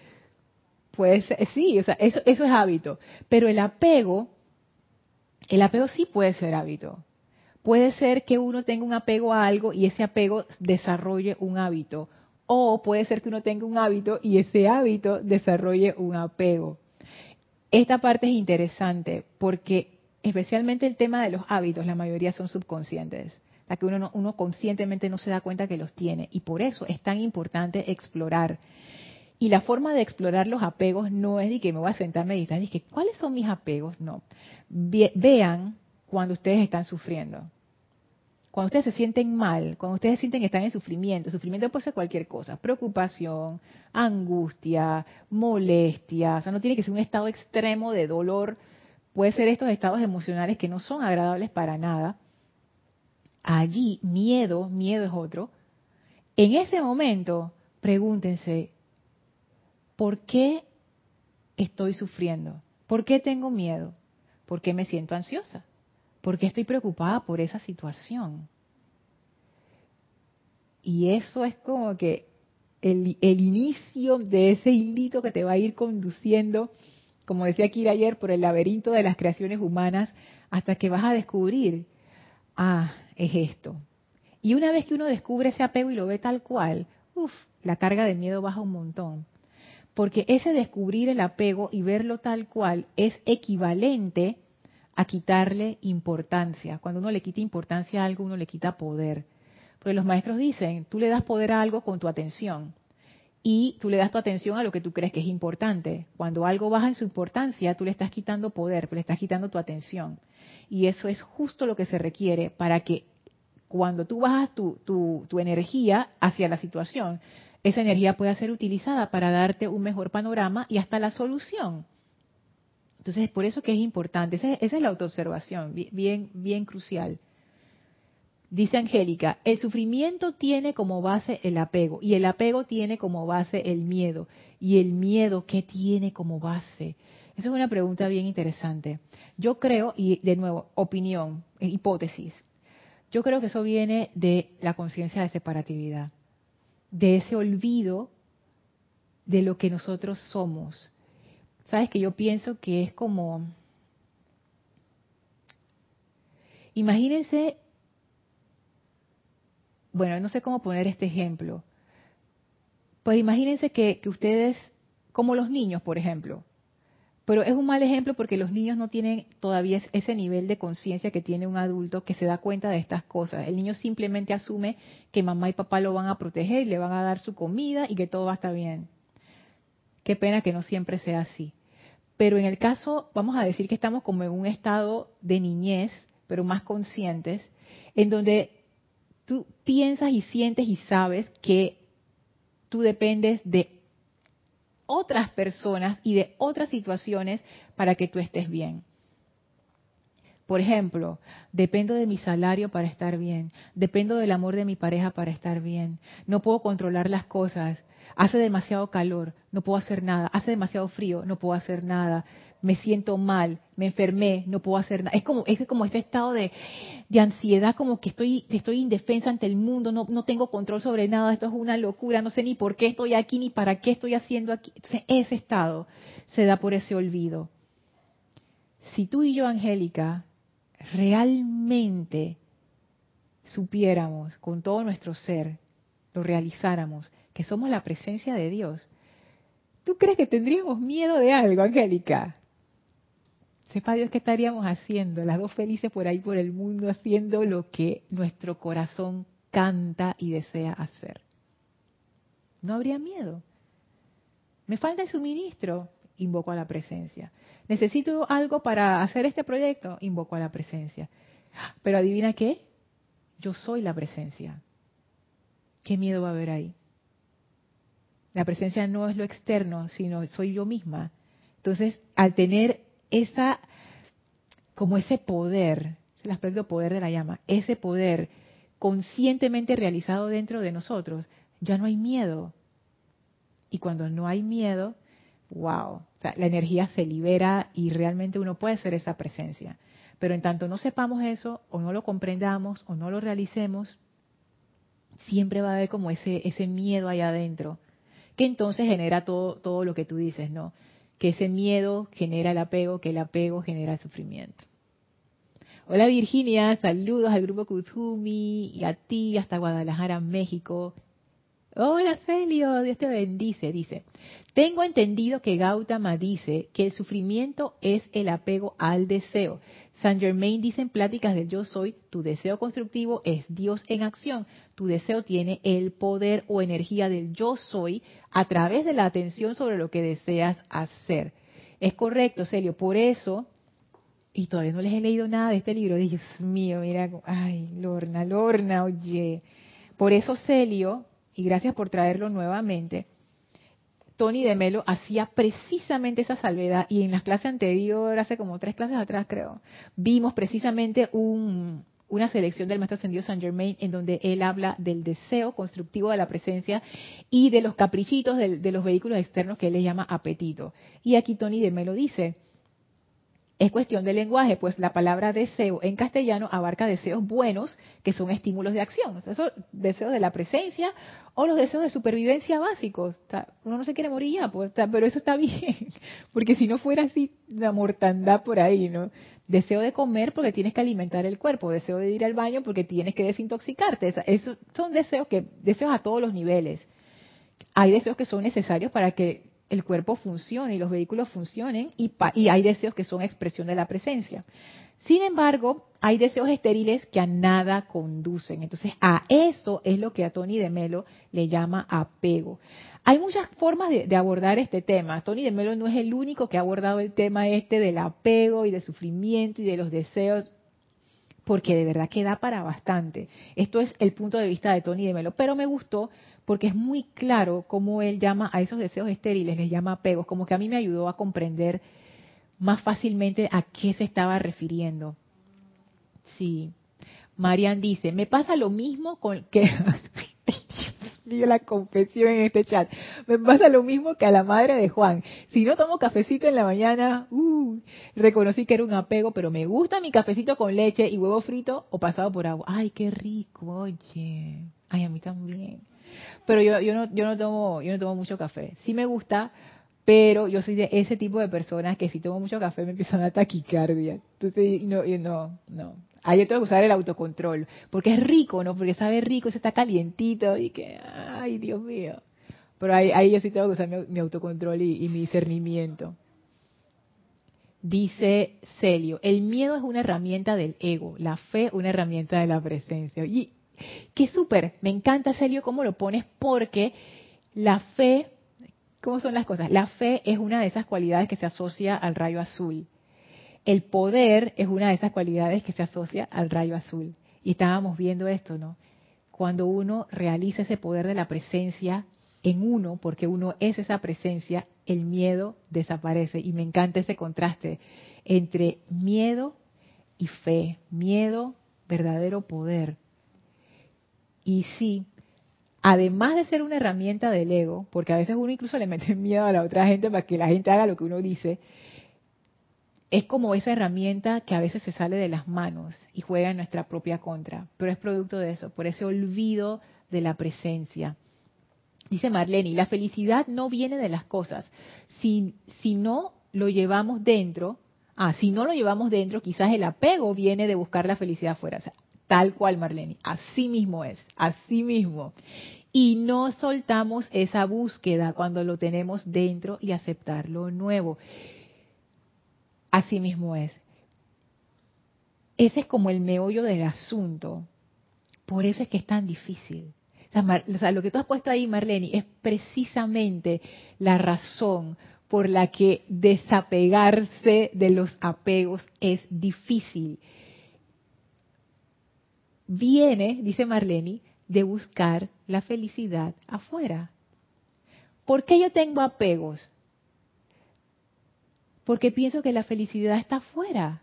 Pues sí, o sea, eso, eso es hábito. Pero el apego, el apego sí puede ser hábito puede ser que uno tenga un apego a algo y ese apego desarrolle un hábito. O puede ser que uno tenga un hábito y ese hábito desarrolle un apego. Esta parte es interesante porque especialmente el tema de los hábitos, la mayoría son subconscientes, la que uno, uno conscientemente no se da cuenta que los tiene. Y por eso es tan importante explorar. Y la forma de explorar los apegos no es de que me voy a sentar a meditar, y que cuáles son mis apegos, no. vean cuando ustedes están sufriendo cuando ustedes se sienten mal, cuando ustedes sienten que están en sufrimiento, sufrimiento puede ser cualquier cosa, preocupación, angustia, molestia, o sea, no tiene que ser un estado extremo de dolor, puede ser estos estados emocionales que no son agradables para nada. Allí, miedo, miedo es otro. En ese momento, pregúntense, ¿por qué estoy sufriendo? ¿Por qué tengo miedo? ¿Por qué me siento ansiosa? ¿Por qué estoy preocupada por esa situación? Y eso es como que el, inicio de ese hilito que te va a ir conduciendo, como decía Kira ayer, por el laberinto de las creaciones humanas, hasta que vas a descubrir, ah, es esto. Y una vez que uno descubre ese apego y lo ve tal cual, uff, la carga de miedo baja un montón. Porque ese descubrir el apego y verlo tal cual es equivalente a quitarle importancia. Cuando uno le quita importancia a algo, uno le quita poder. Porque los maestros dicen, tú le das poder a algo con tu atención y tú le das tu atención a lo que tú crees que es importante. Cuando algo baja en su importancia, tú le estás quitando poder, le estás quitando tu atención. Y eso es justo lo que se requiere para que cuando tú bajas tu, tu, tu energía hacia la situación, esa energía pueda ser utilizada para darte un mejor panorama y hasta la solución. Entonces, por eso que es importante, esa, es la autoobservación, bien, bien crucial. Dice Angélica, el sufrimiento tiene como base el apego y el apego tiene como base el miedo. ¿Y el miedo qué tiene como base? Esa es una pregunta bien interesante. Yo creo, y de nuevo, opinión, eh, hipótesis, yo creo que eso viene de la conciencia de separatividad, de ese olvido de lo que nosotros somos. Sabes que yo pienso que es como, imagínense, bueno, no sé cómo poner este ejemplo, pues imagínense que, que ustedes, como los niños, por ejemplo, pero es un mal ejemplo porque los niños no tienen todavía ese nivel de conciencia que tiene un adulto que se da cuenta de estas cosas. El niño simplemente asume que mamá y papá lo van a proteger y le van a dar su comida y que todo va a estar bien. Qué pena que no siempre sea así. Pero en el caso, vamos a decir que estamos como en un estado de niñez, pero más conscientes, en donde tú piensas y sientes y sabes que tú dependes de otras personas y de otras situaciones para que tú estés bien. Por ejemplo, dependo de mi salario para estar bien, dependo del amor de mi pareja para estar bien, no puedo controlar las cosas, hace demasiado calor, no puedo hacer nada, hace demasiado frío, no puedo hacer nada, me siento mal, me enfermé, no puedo hacer nada. Es como, es como este estado de, ansiedad, como que estoy, estoy indefensa ante el mundo, no, no tengo control sobre nada, esto es una locura, no sé ni por qué estoy aquí, ni para qué estoy haciendo aquí. Entonces, ese estado se da por ese olvido. Si tú y yo, Angélica, realmente supiéramos con todo nuestro ser, lo realizáramos, que somos la presencia de Dios, ¿tú crees que tendríamos miedo de algo, Angélica? Sepa Dios qué estaríamos haciendo, las dos felices por ahí por el mundo, haciendo lo que nuestro corazón canta y desea hacer. No habría miedo. Me falta el suministro, invoco a la presencia. Necesito algo para hacer este proyecto, invoco a la presencia. Pero adivina qué, yo soy la presencia. ¿Qué miedo va a haber ahí? La presencia no es lo externo, sino soy yo misma. Entonces, al tener esa, como ese poder, el aspecto poder de la llama, ese poder conscientemente realizado dentro de nosotros, ya no hay miedo. Y cuando no hay miedo, wow, la energía se libera y realmente uno puede ser esa presencia. Pero en tanto no sepamos eso, o no lo comprendamos, o no lo realicemos, siempre va a haber como ese, ese miedo allá adentro que entonces genera todo, todo lo que tú dices, ¿no? Que ese miedo genera el apego, que el apego genera el sufrimiento. Hola Virginia, saludos al grupo Kuzumi y a ti hasta Guadalajara, México. Hola Celio, Dios te bendice. Dice, tengo entendido que Gautama dice que el sufrimiento es el apego al deseo. Saint Germain dice en pláticas del yo soy, tu deseo constructivo es Dios en acción. Tu deseo tiene el poder o energía del yo soy a través de la atención sobre lo que deseas hacer. Es correcto, Celio. Por eso, y todavía no les he leído nada de este libro, Dios mío, mira, ay, Lorna, Lorna, oye. Por eso, Celio, y gracias por traerlo nuevamente, Tony de Melo hacía precisamente esa salvedad y en las clases anteriores, hace como tres clases atrás creo, vimos precisamente una selección del Maestro Ascendido Saint Germain en donde él habla del deseo constructivo de la presencia y de los caprichitos de, de los vehículos externos que él le llama apetito. Y aquí Tony de Melo dice, es cuestión de lenguaje, pues la palabra deseo en castellano abarca deseos buenos, que son estímulos de acción. Esos deseos de la presencia o los deseos de supervivencia básicos. uno no se quiere morir ya, pues, pero eso está [laughs] bien, porque si no fuera así, la mortandad por ahí, ¿no? Deseo de comer porque tienes que alimentar el cuerpo, deseo de ir al baño porque tienes que desintoxicarte. Esos son deseos que deseos a todos los niveles. Hay deseos que son necesarios para que el cuerpo funcione y los vehículos funcionen y, y hay deseos que son expresión de la presencia. Sin embargo, hay deseos estériles que a nada conducen. Entonces, a eso es lo que a Tony de Melo le llama apego. Hay muchas formas de, abordar este tema. Tony de Melo no es el único que ha abordado el tema este del apego y del sufrimiento y de los deseos, porque de verdad que da para bastante. Esto es el punto de vista de Tony de Melo, pero me gustó porque es muy claro cómo él llama a esos deseos estériles, les llama apegos, como que a mí me ayudó a comprender más fácilmente a qué se estaba refiriendo. Sí. Marian dice, me pasa lo mismo con que... [laughs] Digo la confesión en este chat. Me pasa lo mismo que a la madre de Juan. Si no tomo cafecito en la mañana, uh, reconocí que era un apego, pero me gusta mi cafecito con leche y huevo frito o pasado por agua. Ay, qué rico, oye. Ay, a mí también. Pero yo, yo no, yo no tomo, yo no tomo mucho café. Sí me gusta, pero yo soy de ese tipo de personas que si tomo mucho café me empiezan a taquicardia. Entonces, no, no, no. Ahí yo tengo que usar el autocontrol, porque es rico, ¿no? Porque sabe rico, se está calientito y que, ay, Dios mío. Pero ahí, ahí yo sí tengo que usar mi, autocontrol y, y mi discernimiento. Dice Celio, el miedo es una herramienta del ego, la fe una herramienta de la presencia. Y qué súper, me encanta Celio cómo lo pones porque la fe, ¿cómo son las cosas? La fe es una de esas cualidades que se asocia al rayo azul el poder es una de esas cualidades que se asocia al rayo azul. Y estábamos viendo esto, ¿no? Cuando uno realiza ese poder de la presencia en uno, porque uno es esa presencia, el miedo desaparece. Y me encanta ese contraste entre miedo y fe. Miedo, verdadero poder. Y sí, además de ser una herramienta del ego, porque a veces uno incluso le mete [laughs] miedo a la otra gente para que la gente haga lo que uno dice, es como esa herramienta que a veces se sale de las manos y juega en nuestra propia contra, pero es producto de eso, por ese olvido de la presencia. Dice Marlene, la felicidad no viene de las cosas. Si, si no lo llevamos dentro, ah, si no lo llevamos dentro, quizás el apego viene de buscar la felicidad afuera. Tal cual, Marlene, así mismo es, así mismo. Y no soltamos esa búsqueda cuando lo tenemos dentro y aceptar lo nuevo. Así mismo es. Ese es como el meollo del asunto. Por eso es que es tan difícil. Lo que tú has puesto ahí, Marlene, es precisamente la razón por la que desapegarse de los apegos es difícil. Viene, dice Marlene, de buscar la felicidad afuera. ¿Por qué yo tengo apegos? porque pienso que la felicidad está afuera.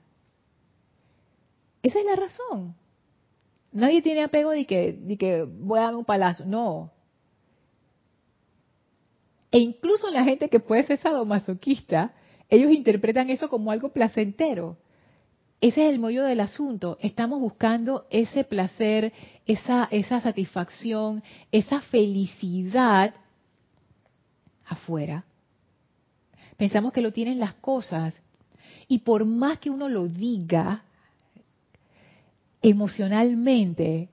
Esa es la razón. Nadie tiene apego de que, de que voy a darme un palazo. No. E incluso la gente que puede ser sadomasoquista, ellos interpretan eso como algo placentero. Ese es el mollo del asunto. Estamos buscando ese placer, esa, esa satisfacción, esa felicidad afuera. Pensamos que lo tienen las cosas. Y por más que uno lo diga emocionalmente,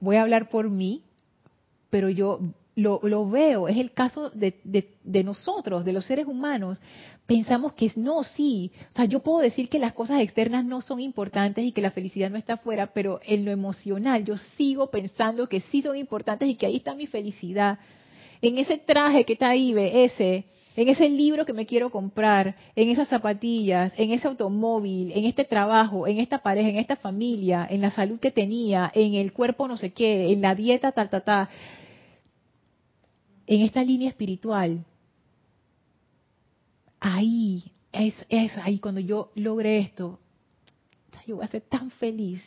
voy a hablar por mí, pero yo lo, veo, es el caso de, de, nosotros, de los seres humanos, pensamos que no, sí, o sea, yo puedo decir que las cosas externas no son importantes y que la felicidad no está afuera, pero en lo emocional yo sigo pensando que sí son importantes y que ahí está mi felicidad. En ese traje que está ahí, ese, en ese libro que me quiero comprar, en esas zapatillas, en ese automóvil, en este trabajo, en esta pareja, en esta familia, en la salud que tenía, en el cuerpo no sé qué, en la dieta tal, tal, tal, en esta línea espiritual. Ahí, es, ahí cuando yo logre esto, yo voy a ser tan feliz.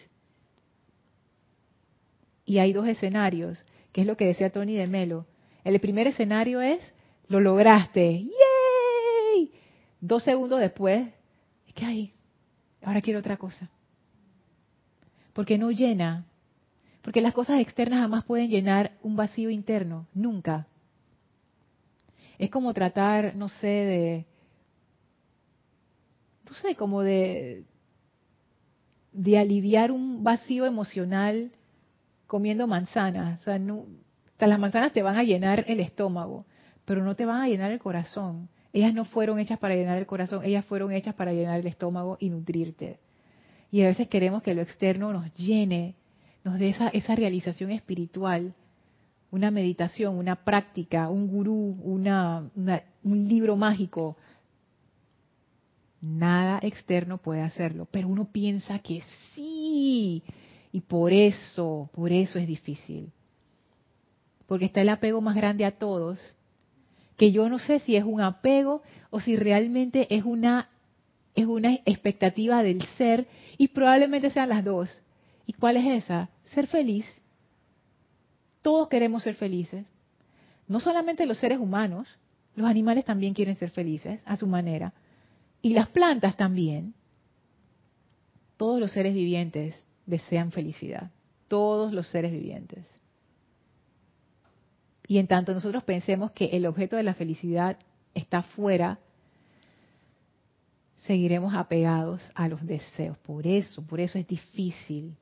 Y hay dos escenarios, que es lo que decía Tony de Melo. El primer escenario es lo lograste, ¡yay! Dos segundos después, es que hay, ahora quiero otra cosa. Porque no llena, porque las cosas externas jamás pueden llenar un vacío interno, nunca. Es como tratar, no sé, de, no sé, como de, de aliviar un vacío emocional comiendo manzanas. O sea, no, las manzanas te van a llenar el estómago, pero no te van a llenar el corazón. Ellas no fueron hechas para llenar el corazón, ellas fueron hechas para llenar el estómago y nutrirte. Y a veces queremos que lo externo nos llene, nos dé esa, esa realización espiritual, una meditación, una práctica, un gurú, una, un libro mágico. Nada externo puede hacerlo, pero uno piensa que sí. Y por eso, por eso es difícil. Porque está el apego más grande a todos, que yo no sé si es un apego o si realmente es una es una expectativa del ser y probablemente sean las dos. ¿Y cuál es esa? Ser feliz. Todos queremos ser felices. No solamente los seres humanos, los animales también quieren ser felices a su manera. Y las plantas también. Todos los seres vivientes desean felicidad. Todos los seres vivientes. Y en tanto nosotros pensemos que el objeto de la felicidad está fuera, seguiremos apegados a los deseos. Por eso, por eso es difícil.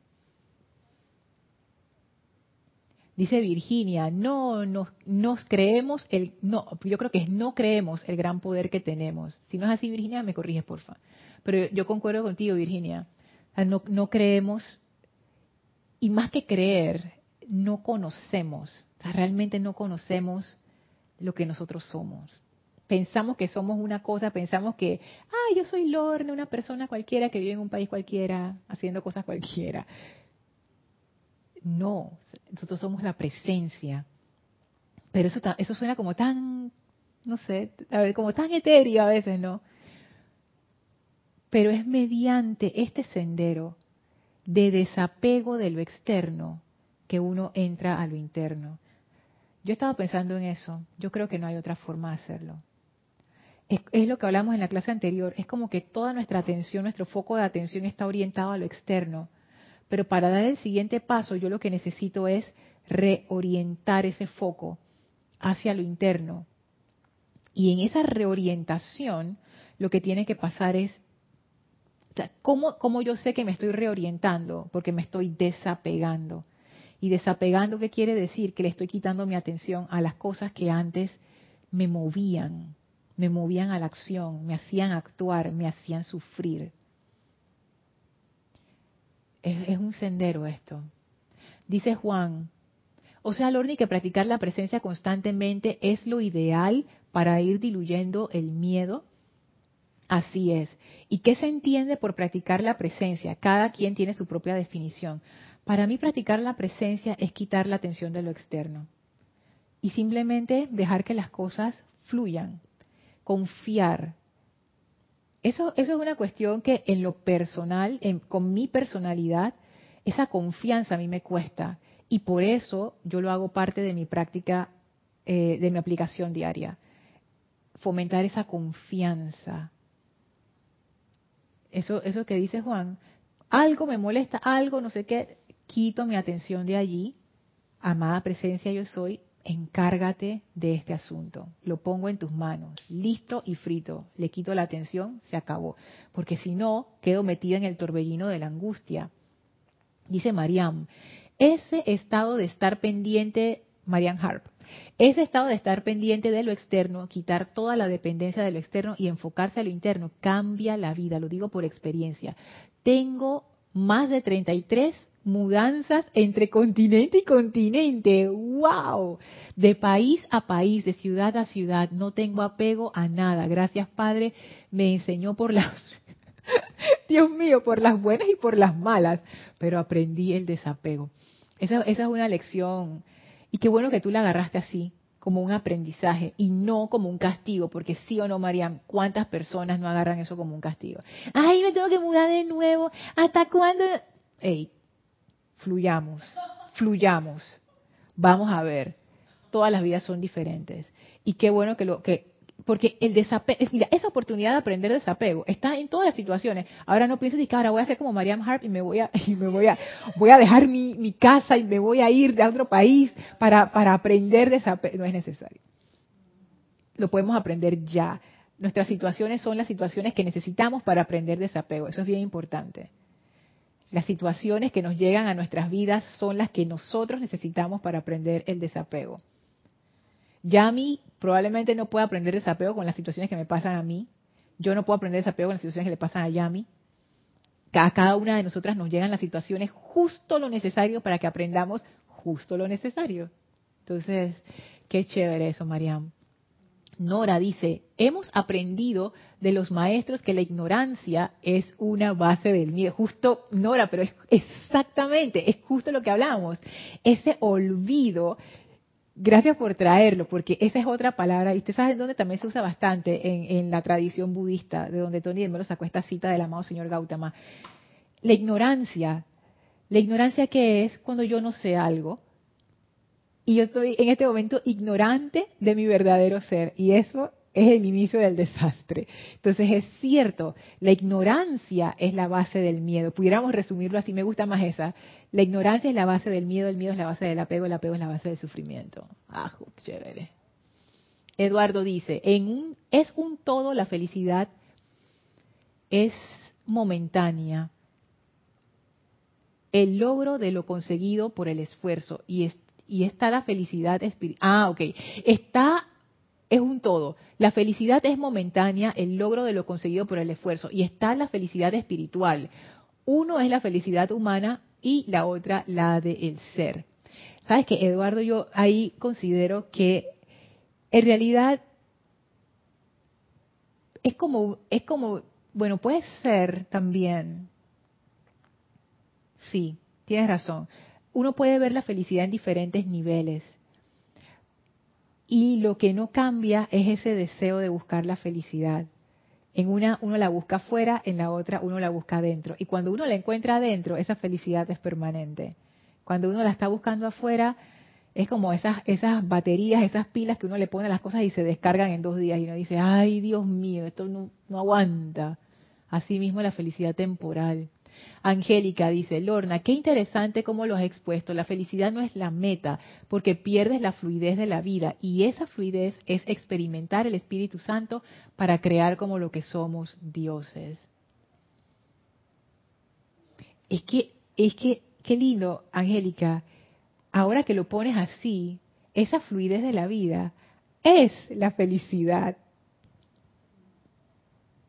Dice Virginia, no nos, creemos el no, yo creo que no creemos el gran poder que tenemos. Si no es así, Virginia, me corriges, porfa. Pero yo concuerdo contigo, Virginia. no, no creemos y más que creer, no conocemos. realmente no conocemos lo que nosotros somos. Pensamos que somos una cosa, pensamos que, ah, yo soy Lorne, una persona cualquiera que vive en un país cualquiera, haciendo cosas cualquiera. No, nosotros somos la presencia. Pero eso, eso suena como tan, no sé, como tan etéreo a veces, ¿no? Pero es mediante este sendero de desapego de lo externo que uno entra a lo interno. Yo estaba pensando en eso. Yo creo que no hay otra forma de hacerlo. Es, es, lo que hablamos en la clase anterior. Es como que toda nuestra atención, nuestro foco de atención está orientado a lo externo. Pero para dar el siguiente paso, yo lo que necesito es reorientar ese foco hacia lo interno. Y en esa reorientación, lo que tiene que pasar es, ¿cómo, yo sé que me estoy reorientando? Porque me estoy desapegando. Y desapegando, ¿qué quiere decir? Que le estoy quitando mi atención a las cosas que antes me movían, me movían a la acción, me hacían actuar, me hacían sufrir. Es, un sendero esto. Dice Juan, o sea, Lorni, que practicar la presencia constantemente es lo ideal para ir diluyendo el miedo. Así es. ¿Y qué se entiende por practicar la presencia? Cada quien tiene su propia definición. Para mí practicar la presencia es quitar la atención de lo externo y simplemente dejar que las cosas fluyan, confiar, eso, eso es una cuestión que en lo personal, con mi personalidad, esa confianza a mí me cuesta. Y por eso yo lo hago parte de mi práctica, eh, de mi aplicación diaria. Fomentar esa confianza. Eso, eso que dice Juan, algo me molesta, algo, no sé qué, quito mi atención de allí. Amada presencia yo soy, encárgate de este asunto. Lo pongo en tus manos, listo y frito. Le quito la atención, se acabó. Porque si no, quedo metida en el torbellino de la angustia. Dice Mariam, ese estado de estar pendiente, Mariam Harp, ese estado de estar pendiente de lo externo, quitar toda la dependencia de lo externo y enfocarse a lo interno, cambia la vida, lo digo por experiencia. Tengo más de 33 mudanzas entre continente y continente. ¡Wow! De país a país, de ciudad a ciudad, no tengo apego a nada. Gracias, Padre, me enseñó por las, [laughs] Dios mío, por las buenas y por las malas, pero aprendí el desapego. Esa, esa es una lección. Y qué bueno que tú la agarraste así, como un aprendizaje y no como un castigo, porque sí o no, Mariam, ¿cuántas personas no agarran eso como un castigo? Ay, me tengo que mudar de nuevo, ¿hasta cuándo? Ey, fluyamos, fluyamos. Vamos a ver, todas las vidas son diferentes. Y qué bueno que lo que porque el desapego, mira, esa oportunidad de aprender desapego está en todas las situaciones. Ahora no pienses que ahora voy a hacer como Mariam Harp y me voy a [laughs] y me voy a voy a dejar mi, mi casa y me voy a ir de otro país para para aprender desapego, no es necesario. Lo podemos aprender ya. Nuestras situaciones son las situaciones que necesitamos para aprender desapego. Eso es bien importante. Las situaciones que nos llegan a nuestras vidas son las que nosotros necesitamos para aprender el desapego. Yami probablemente no pueda aprender desapego con las situaciones que me pasan a mí. Yo no puedo aprender desapego con las situaciones que le pasan a Yami. A cada una de nosotras nos llegan las situaciones justo lo necesario para que aprendamos justo lo necesario. Entonces, qué chévere eso, Mariam. Nora dice, hemos aprendido de los maestros que la ignorancia es una base del miedo. Justo, Nora, pero es exactamente, es justo lo que hablamos. Ese olvido, gracias por traerlo, porque esa es otra palabra, y usted sabe dónde también se usa bastante en, la tradición budista, de donde Tony de Melo sacó esta cita del amado señor Gautama. La ignorancia, la ignorancia que es cuando yo no sé algo, y yo estoy en este momento ignorante de mi verdadero ser. Y eso es el inicio del desastre. Entonces es cierto, la ignorancia es la base del miedo. Pudiéramos resumirlo así, me gusta más esa. La ignorancia es la base del miedo, el miedo es la base del apego, el apego es la base del sufrimiento. Ah, chévere. Eduardo dice, en un, es un todo la felicidad es momentánea. El logro de lo conseguido por el esfuerzo y, y está la felicidad espiritual. Ah, ok. Está es un todo. La felicidad es momentánea, el logro de lo conseguido por el esfuerzo, y está la felicidad espiritual. Uno es la felicidad humana y la otra la del ser. Sabes que Eduardo, yo ahí considero que en realidad es como, es como, bueno, puede ser también. Sí, tienes razón. Uno puede ver la felicidad en diferentes niveles y lo que no cambia es ese deseo de buscar la felicidad. En una uno la busca afuera, en la otra uno la busca adentro. Y cuando uno la encuentra adentro, esa felicidad es permanente. Cuando uno la está buscando afuera, es como esas, esas baterías, esas pilas que uno le pone a las cosas y se descargan en dos días y uno dice, ay Dios mío, esto no, no aguanta. Así mismo la felicidad temporal. Angélica dice, Lorna, qué interesante cómo lo has expuesto. La felicidad no es la meta, porque pierdes la fluidez de la vida y esa fluidez es experimentar el Espíritu Santo para crear como lo que somos dioses. Es que, es que, qué lindo, Angélica, ahora que lo pones así, esa fluidez de la vida es la felicidad.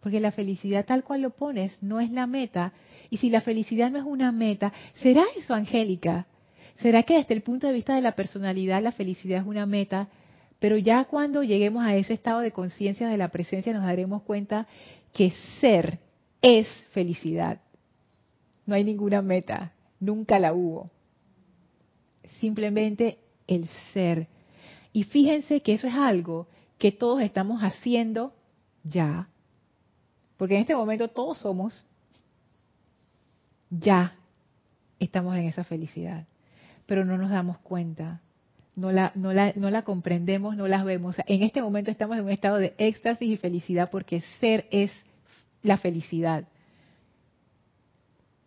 Porque la felicidad tal cual lo pones no es la meta, y si la felicidad no es una meta, ¿será eso, Angélica? ¿Será que desde el punto de vista de la personalidad la felicidad es una meta? Pero ya cuando lleguemos a ese estado de conciencia de la presencia nos daremos cuenta que ser es felicidad. No hay ninguna meta, nunca la hubo. Simplemente el ser. Y fíjense que eso es algo que todos estamos haciendo ya. Porque en este momento todos somos ya estamos en esa felicidad, pero no nos damos cuenta, no la, no no la comprendemos, no las vemos. en este momento estamos en un estado de éxtasis y felicidad porque ser es la felicidad,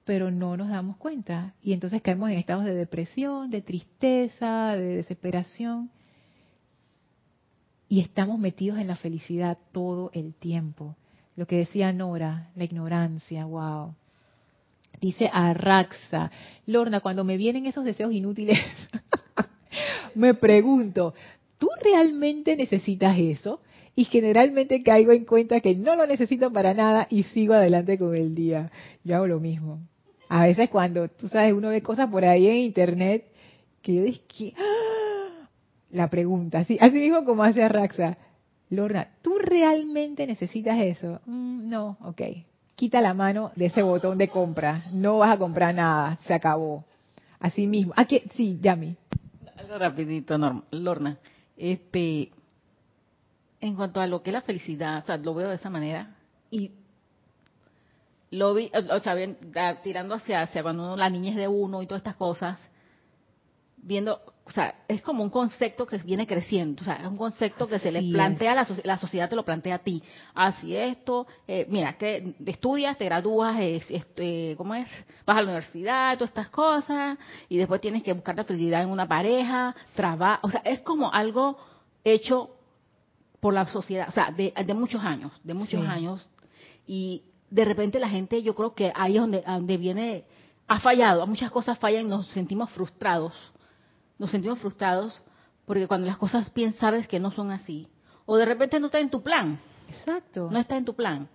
pero no nos damos cuenta y entonces caemos en estados de depresión, de tristeza, de desesperación y estamos metidos en la felicidad todo el tiempo. Lo que decía Nora, la ignorancia, wow. Dice Arraxa, Lorna, cuando me vienen esos deseos inútiles, [laughs] me pregunto, ¿tú realmente necesitas eso? Y generalmente caigo en cuenta que no lo necesito para nada y sigo adelante con el día. Yo hago lo mismo. A veces cuando, tú sabes, uno ve cosas por ahí en internet que yo que... ¡ah! [gasps] La pregunta, así, así mismo como hace Arraxa. Lorna, ¿tú realmente necesitas eso? Mm, no, ok quita la mano de ese botón de compra. No vas a comprar nada, se acabó. Así mismo. Aquí, ah, sí, Yami. Algo rapidito, Lorna. Este, en cuanto a lo que es la felicidad, o sea, lo veo de esa manera y lo vi, o sea, tirando hacia, hacia cuando uno, la niñez de uno y todas estas cosas, viendo o sea, es como un concepto que viene creciendo, o sea, es un concepto que se le plantea, a la, la, sociedad te lo plantea a ti. Así esto, eh, mira, que estudias, te gradúas, este, ¿cómo es? Vas a la universidad, todas estas cosas, y después tienes que buscar la felicidad en una pareja, trabajo, o sea, es como algo hecho por la sociedad, o sea, de, muchos años, de muchos años, y de repente la gente, yo creo que ahí es donde, donde viene, ha fallado, muchas cosas fallan y nos sentimos frustrados nos sentimos frustrados porque cuando las cosas bien sabes que no son así, o de repente no está en tu plan. Exacto. No está en tu plan.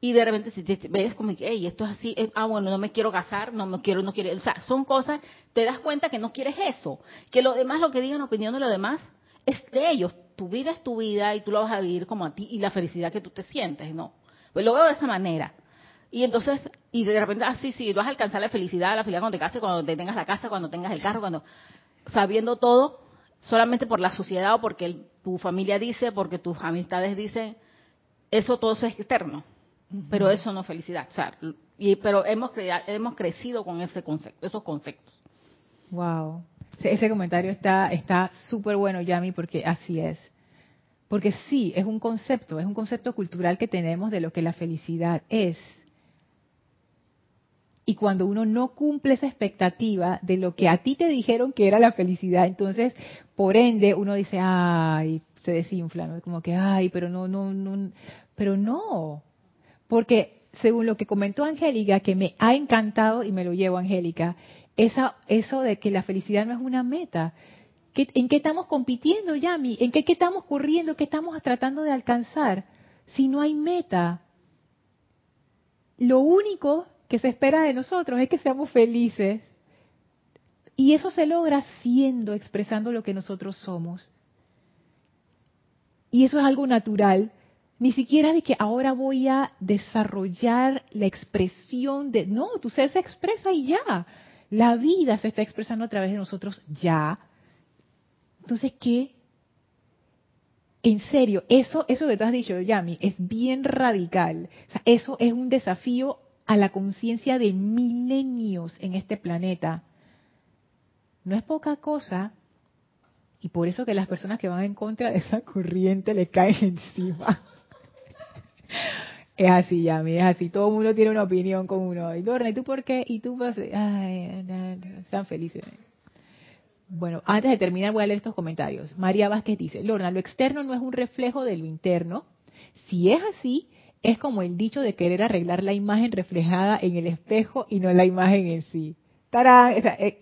Y de repente si te ves como que, hey, esto es así, eh, ah, bueno, no me quiero casar, no me quiero, no quiero, o sea, son cosas, te das cuenta que no quieres eso, que lo demás, lo que digan, opinión de lo demás, es de ellos, tu vida es tu vida y tú lo vas a vivir como a ti y la felicidad que tú te sientes, ¿no? Pues lo veo de esa manera. Y entonces, y de repente, ah, sí, sí, vas a alcanzar la felicidad, la felicidad cuando te cases, cuando te tengas la casa, cuando tengas el carro, cuando sabiendo todo solamente por la sociedad o porque tu familia dice, porque tus amistades dicen, eso todo eso es externo. Pero eso no es felicidad. y, pero hemos, hemos crecido con ese concepto, esos conceptos. Wow. Ese comentario está está súper bueno, Yami, porque así es. Porque sí, es un concepto, es un concepto cultural que tenemos de lo que la felicidad es. Y cuando uno no cumple esa expectativa de lo que a ti te dijeron que era la felicidad, entonces, por ende, uno dice, ay, se desinfla, ¿no? Como que, ay, pero no, no, no, pero no. Porque según lo que comentó Angélica, que me ha encantado y me lo llevo, Angélica, esa, eso de que la felicidad no es una meta. ¿En qué estamos compitiendo, Yami? ¿En qué, qué estamos corriendo? ¿Qué estamos tratando de alcanzar? Si no hay meta. Lo único que se espera de nosotros es que seamos felices. Y eso se logra siendo, expresando lo que nosotros somos. Y eso es algo natural. Ni siquiera de que ahora voy a desarrollar la expresión de... No, tu ser se expresa y ya. La vida se está expresando a través de nosotros ya. Entonces, ¿qué? En serio, eso, eso que tú has dicho, Yami, es bien radical. O sea, eso es un desafío a la conciencia de milenios en este planeta. No es poca cosa, y por eso que las personas que van en contra de esa corriente le caen [laughs] encima. es así, Yami, es así. Todo el mundo tiene una opinión con uno. Y Lorna, ¿y tú por qué? Y tú vas, ay, están felices. Bueno, antes de terminar voy a leer estos comentarios. María Vázquez dice, Lorna, lo externo no es un reflejo de lo interno. Si es así, es como el dicho de querer arreglar la imagen reflejada en el espejo y no la imagen en sí. ¡Tarán! Eh,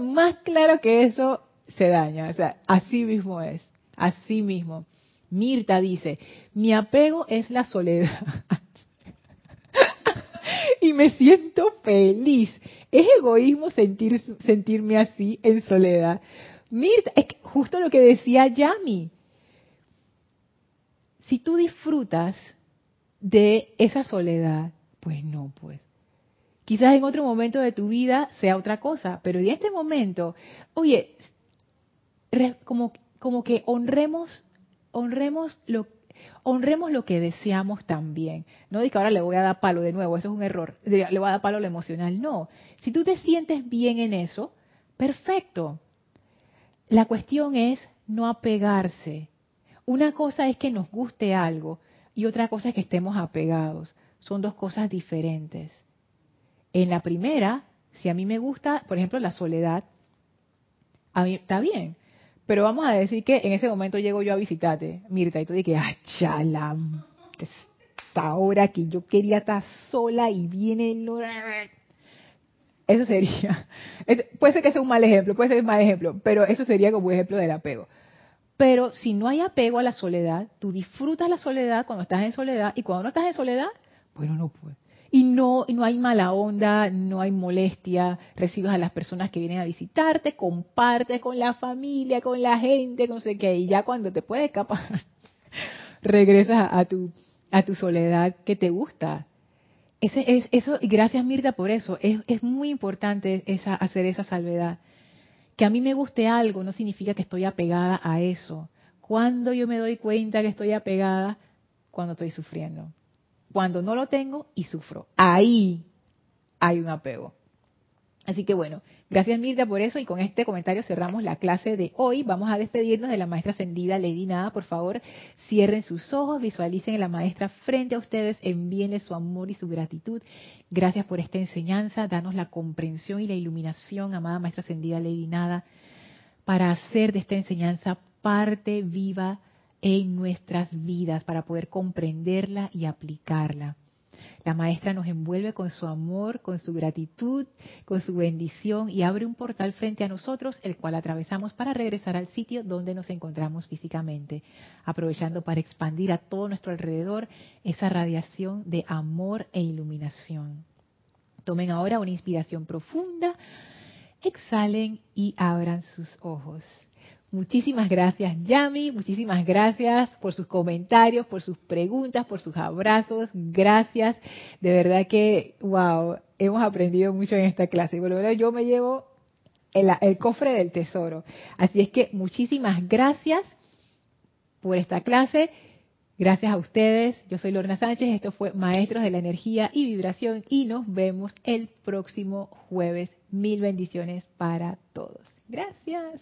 más claro que eso se daña. O sea, así mismo es. Así mismo. Mirta dice, mi apego es la soledad. [laughs] y me siento feliz. Es egoísmo sentir, sentirme así en soledad. Mirta, es justo lo que decía Yami. Si tú disfrutas de esa soledad? Pues no, pues. Quizás en otro momento de tu vida sea otra cosa, pero en este momento, oye, como, como que honremos, honremos lo, honremos lo que deseamos también. No diga que ahora le voy a dar palo de nuevo, eso es un error. Le voy a dar palo a lo emocional. No. Si tú te sientes bien en eso, perfecto. La cuestión es no apegarse. Una cosa es que nos guste algo, y otra cosa es que estemos apegados. Son dos cosas diferentes. En la primera, si a mí me gusta, por ejemplo, la soledad, a mí está bien. Pero vamos a decir que en ese momento llego yo a visitarte, Mirta, y tú dices, ah, chala, esta hora que yo quería estar sola y viene el... Eso sería, [laughs] puede ser que sea un mal ejemplo, puede ser un mal ejemplo, pero eso sería como un ejemplo del apego. Pero si no hay apego a la soledad, tú disfrutas la soledad cuando estás en soledad y cuando no estás en soledad, bueno, no puedes. Y no, no hay mala onda, no hay molestia, recibes a las personas que vienen a visitarte, compartes con la familia, con la gente, con sé qué, y ya cuando te puedes escapar, [laughs] regresas a tu, a tu soledad que te gusta. Ese es, eso, y gracias Mirta por eso, es, es muy importante esa, hacer esa salvedad que a mí me guste algo no significa que estoy apegada a eso. Cuando yo me doy cuenta que estoy apegada, cuando estoy sufriendo. Cuando no lo tengo y sufro. Ahí hay un apego. Así que bueno, gracias Mirta por eso y con este comentario cerramos la clase de hoy. Vamos a despedirnos de la maestra ascendida Lady Nada. Por favor, cierren sus ojos, visualicen a la maestra frente a ustedes, envíenle su amor y su gratitud. Gracias por esta enseñanza, danos la comprensión y la iluminación, amada maestra ascendida Lady Nada, para hacer de esta enseñanza parte viva en nuestras vidas, para poder comprenderla y aplicarla. La maestra nos envuelve con su amor, con su gratitud, con su bendición y abre un portal frente a nosotros, el cual atravesamos para regresar al sitio donde nos encontramos físicamente, aprovechando para expandir a todo nuestro alrededor esa radiación de amor e iluminación. Tomen ahora una inspiración profunda, exhalen y abran sus ojos. Muchísimas gracias, Yami. Muchísimas gracias por sus comentarios, por sus preguntas, por sus abrazos. Gracias. De verdad que, wow, hemos aprendido mucho en esta clase. Bueno, yo me llevo el, el cofre del tesoro. Así es que muchísimas gracias por esta clase. Gracias a ustedes. Yo soy Lorna Sánchez. Esto fue Maestros de la Energía y Vibración. Y nos vemos el próximo jueves. Mil bendiciones para todos. Gracias.